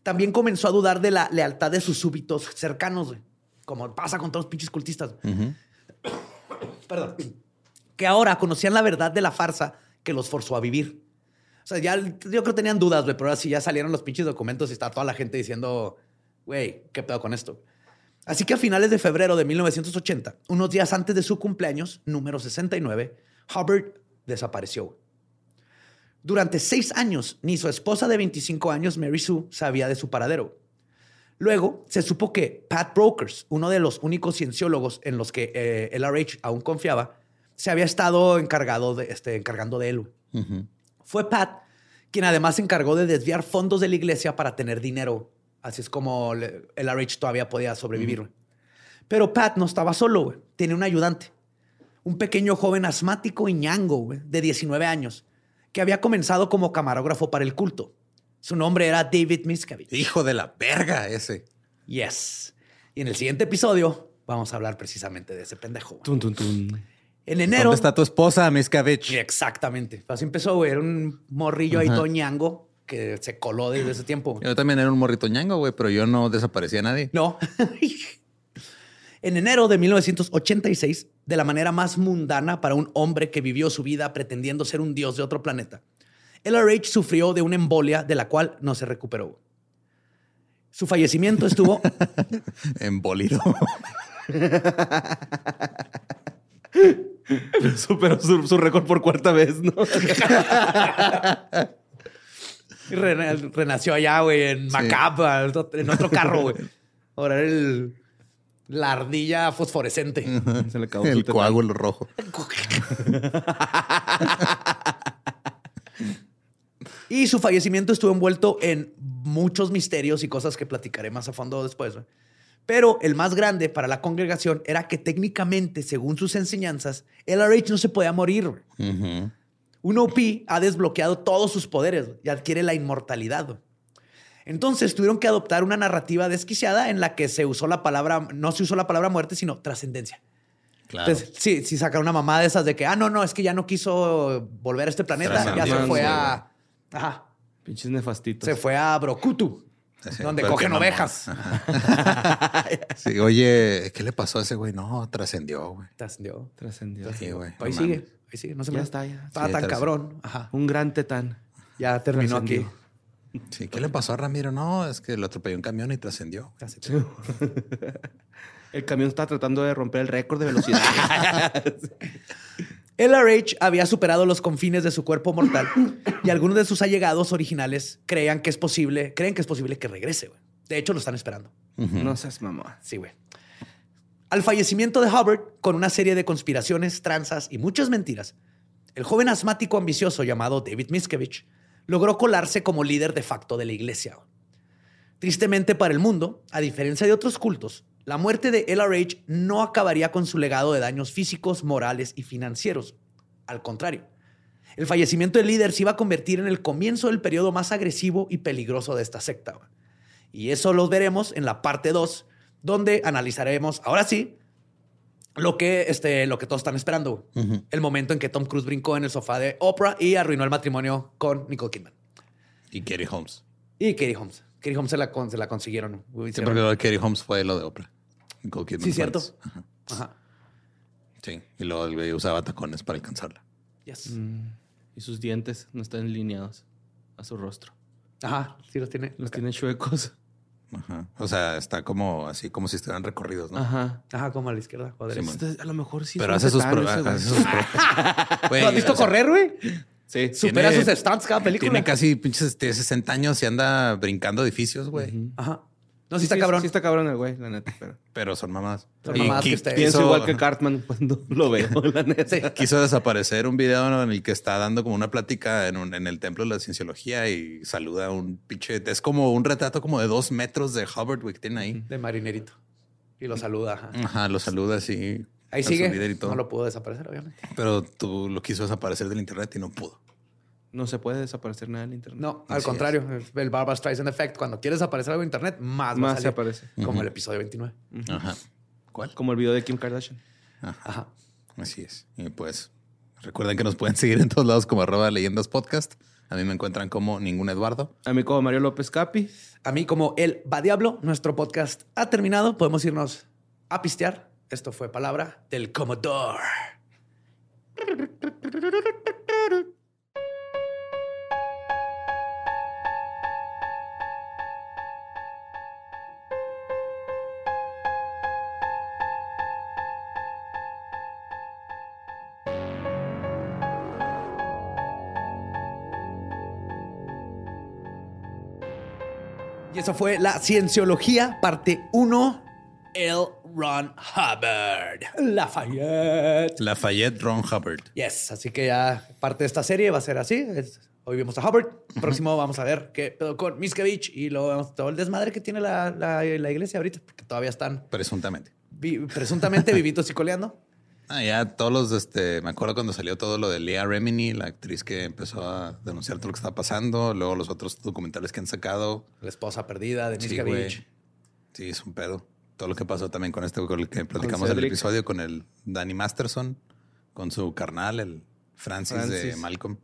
también comenzó a dudar de la lealtad de sus súbitos cercanos, como pasa con todos los pinches cultistas. Perdón. Que ahora conocían la verdad de la farsa que los forzó a vivir. O sea, ya yo creo que tenían dudas, güey, pero ahora sí ya salieron los pinches documentos y está toda la gente diciendo, güey, ¿qué pedo con esto? Así que a finales de febrero de 1980, unos días antes de su cumpleaños, número 69, Hubbard desapareció. Durante seis años, ni su esposa de 25 años, Mary Sue, sabía de su paradero. Luego se supo que Pat Brokers, uno de los únicos cienciólogos en los que eh, LRH aún confiaba, se había estado encargado de, este, encargando de él. Fue Pat quien además se encargó de desviar fondos de la iglesia para tener dinero. Así es como LRH todavía podía sobrevivir. Pero Pat no estaba solo, güey. Tenía un ayudante. Un pequeño joven asmático y ñango, güey, de 19 años, que había comenzado como camarógrafo para el culto. Su nombre era David Miscavige. hijo de la verga ese. Yes. Y en el siguiente episodio vamos a hablar precisamente de ese pendejo. güey. Tun, tun, tun. En enero. ¿Dónde está tu esposa, Miscavige? Exactamente. Así empezó, güey. Era un morrillo ahí Ajá. toñango que se coló desde ese tiempo. Yo también era un morrito ñango, güey, pero yo no desaparecía a nadie. No. en enero de 1986, de la manera más mundana para un hombre que vivió su vida pretendiendo ser un dios de otro planeta, LRH sufrió de una embolia de la cual no se recuperó. Su fallecimiento estuvo Embolido. Superó su, su récord por cuarta vez, ¿no? Rena- renació allá, güey, en Macapa, en otro carro, güey. Ahora era el, la ardilla fosforescente. Se le acabó El coágulo rojo. Y su fallecimiento estuvo envuelto en muchos misterios y cosas que platicaré más a fondo después. güey. Pero el más grande para la congregación era que técnicamente, según sus enseñanzas, LRH no se podía morir. güey. Ujú. Un OP ha desbloqueado todos sus poderes y adquiere la inmortalidad. Entonces tuvieron que adoptar una narrativa desquiciada en la que se usó la palabra, no se usó la palabra muerte, sino trascendencia. Claro. Entonces, sí, sí sacaron una mamá de esas de que, ah, no, no, es que ya no quiso volver a este planeta, ya se fue a... Ajá. Pinches nefastitos. Se fue a Brokutu. Donde cogen ovejas. Sí, oye, ¿qué le pasó a ese güey? No, trascendió, güey. Trascendió. Trascendió. Sí, güey. Ahí no sigue. mames. Ahí sigue. No se Ya me está, ya. Estaba Sí, tan cabrón. Ajá. Un gran tetán. Ya terminó aquí. Sí, ¿qué le pasó a Ramiro? No, es que lo atropelló un camión y trascendió. Trascendió. El camión está tratando de romper el récord de velocidad. LRH había superado los confines de su cuerpo mortal y algunos de sus allegados originales creían que es posible, creen que es posible que regrese. güey. De hecho, lo están esperando. no seas mamón. Sí, güey. Al fallecimiento de Hubbard, con una serie de conspiraciones, tranzas y muchas mentiras, el joven asmático ambicioso llamado David Miskevich logró colarse como líder de facto de la iglesia. Tristemente para el mundo, a diferencia de otros cultos, la muerte de LRH no acabaría con su legado de daños físicos, morales y financieros. Al contrario, el fallecimiento del líder se iba a convertir en el comienzo del periodo más agresivo y peligroso de esta secta. Y eso lo veremos en la parte 2, donde analizaremos, ahora sí, lo que, este, lo que todos están esperando. El momento en que Tom Cruise brincó en el sofá de Oprah y arruinó el matrimonio con Nicole Kidman. Y Kerry Holmes. Y Katie Holmes. Katie Holmes se la, con- se la consiguieron. Sí, porque lo de Kerry Holmes fue lo de Oprah. Nicole Kidman Sí, cierto. Ajá. Ajá. Sí, y luego el güey usaba tacones para alcanzarla. Yes. Mm. Y sus dientes no están alineados a su rostro. Ajá. Sí los tiene. Los tiene chuecos. Ajá. O sea, está como así, como si estuvieran recorridos, ¿no? Ajá. Ajá, como a la izquierda. o a lo mejor sí. Pero hace sus, Güey, ¿Lo has visto o sea, correr, güey? Sí. Supera tiene- sus stunts cada película. Tiene casi pinches tiene 60 años y anda brincando edificios, güey. Ajá. No, sí está cabrón. Sí está cabrón el güey, la nesta. Pero Pero son mamás. Son qui- que esté- pienso igual que Cartman cuando lo veo, la neta. Sí. Quiso desaparecer un video en el que está dando como una plática en, un- en el templo de la cienciología y saluda a un pinche. Es como un retrato como de dos metros de Hubbard, güey, que tiene ahí. De marinerito. Y lo saluda. Ajá. Ajá, lo saluda así. Ahí sigue. líder y todo. No lo pudo desaparecer, obviamente. Pero tú lo quiso desaparecer del internet y no pudo. No se puede desaparecer nada del internet. No, al Así contrario. El Barbara Streisand Effect. Cuando quieres desaparecer algo de internet, más, va a Más se salir. aparece. Como el episodio 29. Ajá. ¿Cuál? Como el video de Kim Kardashian. Ajá. Así es. Y pues recuerden que nos pueden seguir en todos lados como arroba leyendas podcast. A mí me encuentran como ningún Eduardo. A mí como Mario López Capi. A mí, como el va diablo, nuestro podcast ha terminado. Podemos irnos a pistear. Esto fue palabra del Commodore. Y eso fue la Cienciología, parte 1. El Ron Hubbard. Lafayette. Lafayette Ron Hubbard. Yes, así que ya parte de esta serie va a ser así. Es- hoy vimos a Hubbard. Próximo vamos a ver qué pedo con Miskevich y luego vemos todo el desmadre que tiene la, la- la iglesia ahorita, porque todavía están Presuntamente. vi- presuntamente vivitos y coleando. Ah, ya todos los, este, me acuerdo cuando salió todo lo de Leah Remini, la actriz que empezó a denunciar todo lo que estaba pasando, luego los otros documentales que han sacado. La esposa perdida de Sí, Miskevich. güey. Sí, es un pedo. Todo lo que pasó también con este, con el que platicamos en el episodio, con el Danny Masterson, con su carnal, el Francis, de. Malcolm.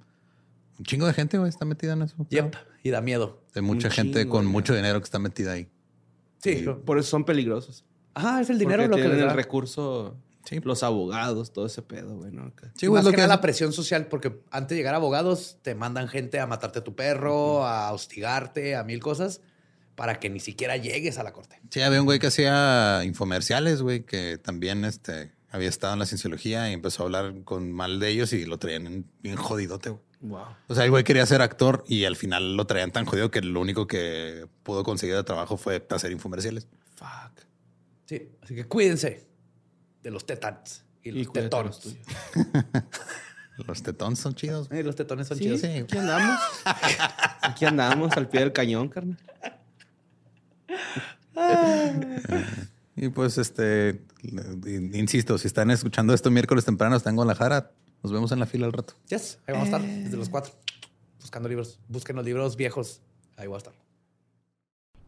Un chingo de gente, güey, está metida en eso. yep, y da miedo. De mucha Un gente chingo, con mucho dinero que está metida ahí. Sí. Por eso son peligrosos. Ajá, es el dinero Porque lo que tienen les da. el recurso, Sí. los abogados, todo ese pedo, güey, ¿no? Sí, más es lo que que nada la presión social, porque antes de llegar a abogados, te mandan gente a matarte a tu perro, a hostigarte, a mil cosas, para que ni siquiera llegues a la corte. Sí, había un güey que hacía infomerciales, güey, que también este, había estado en la cienciología y empezó a hablar con mal de ellos y lo traían en- bien jodidote, güey. Wow. O sea, el güey quería ser actor y al final lo traían tan jodido que lo único que pudo conseguir de trabajo fue hacer infomerciales. Fuck. Sí, así que cuídense de los tetans y los Y los tetones. Los tetones son chidos. Eh, los tetones son Sí, chidos. sí. aquí andamos. Aquí andamos al pie del cañón, carnal. Y pues, este, insisto, si están escuchando esto miércoles temprano, están en Guadalajara, nos vemos en la fila al rato. Yes, ahí vamos a estar, desde los cuatro, buscando libros. Busquen los libros viejos, ahí voy a estar.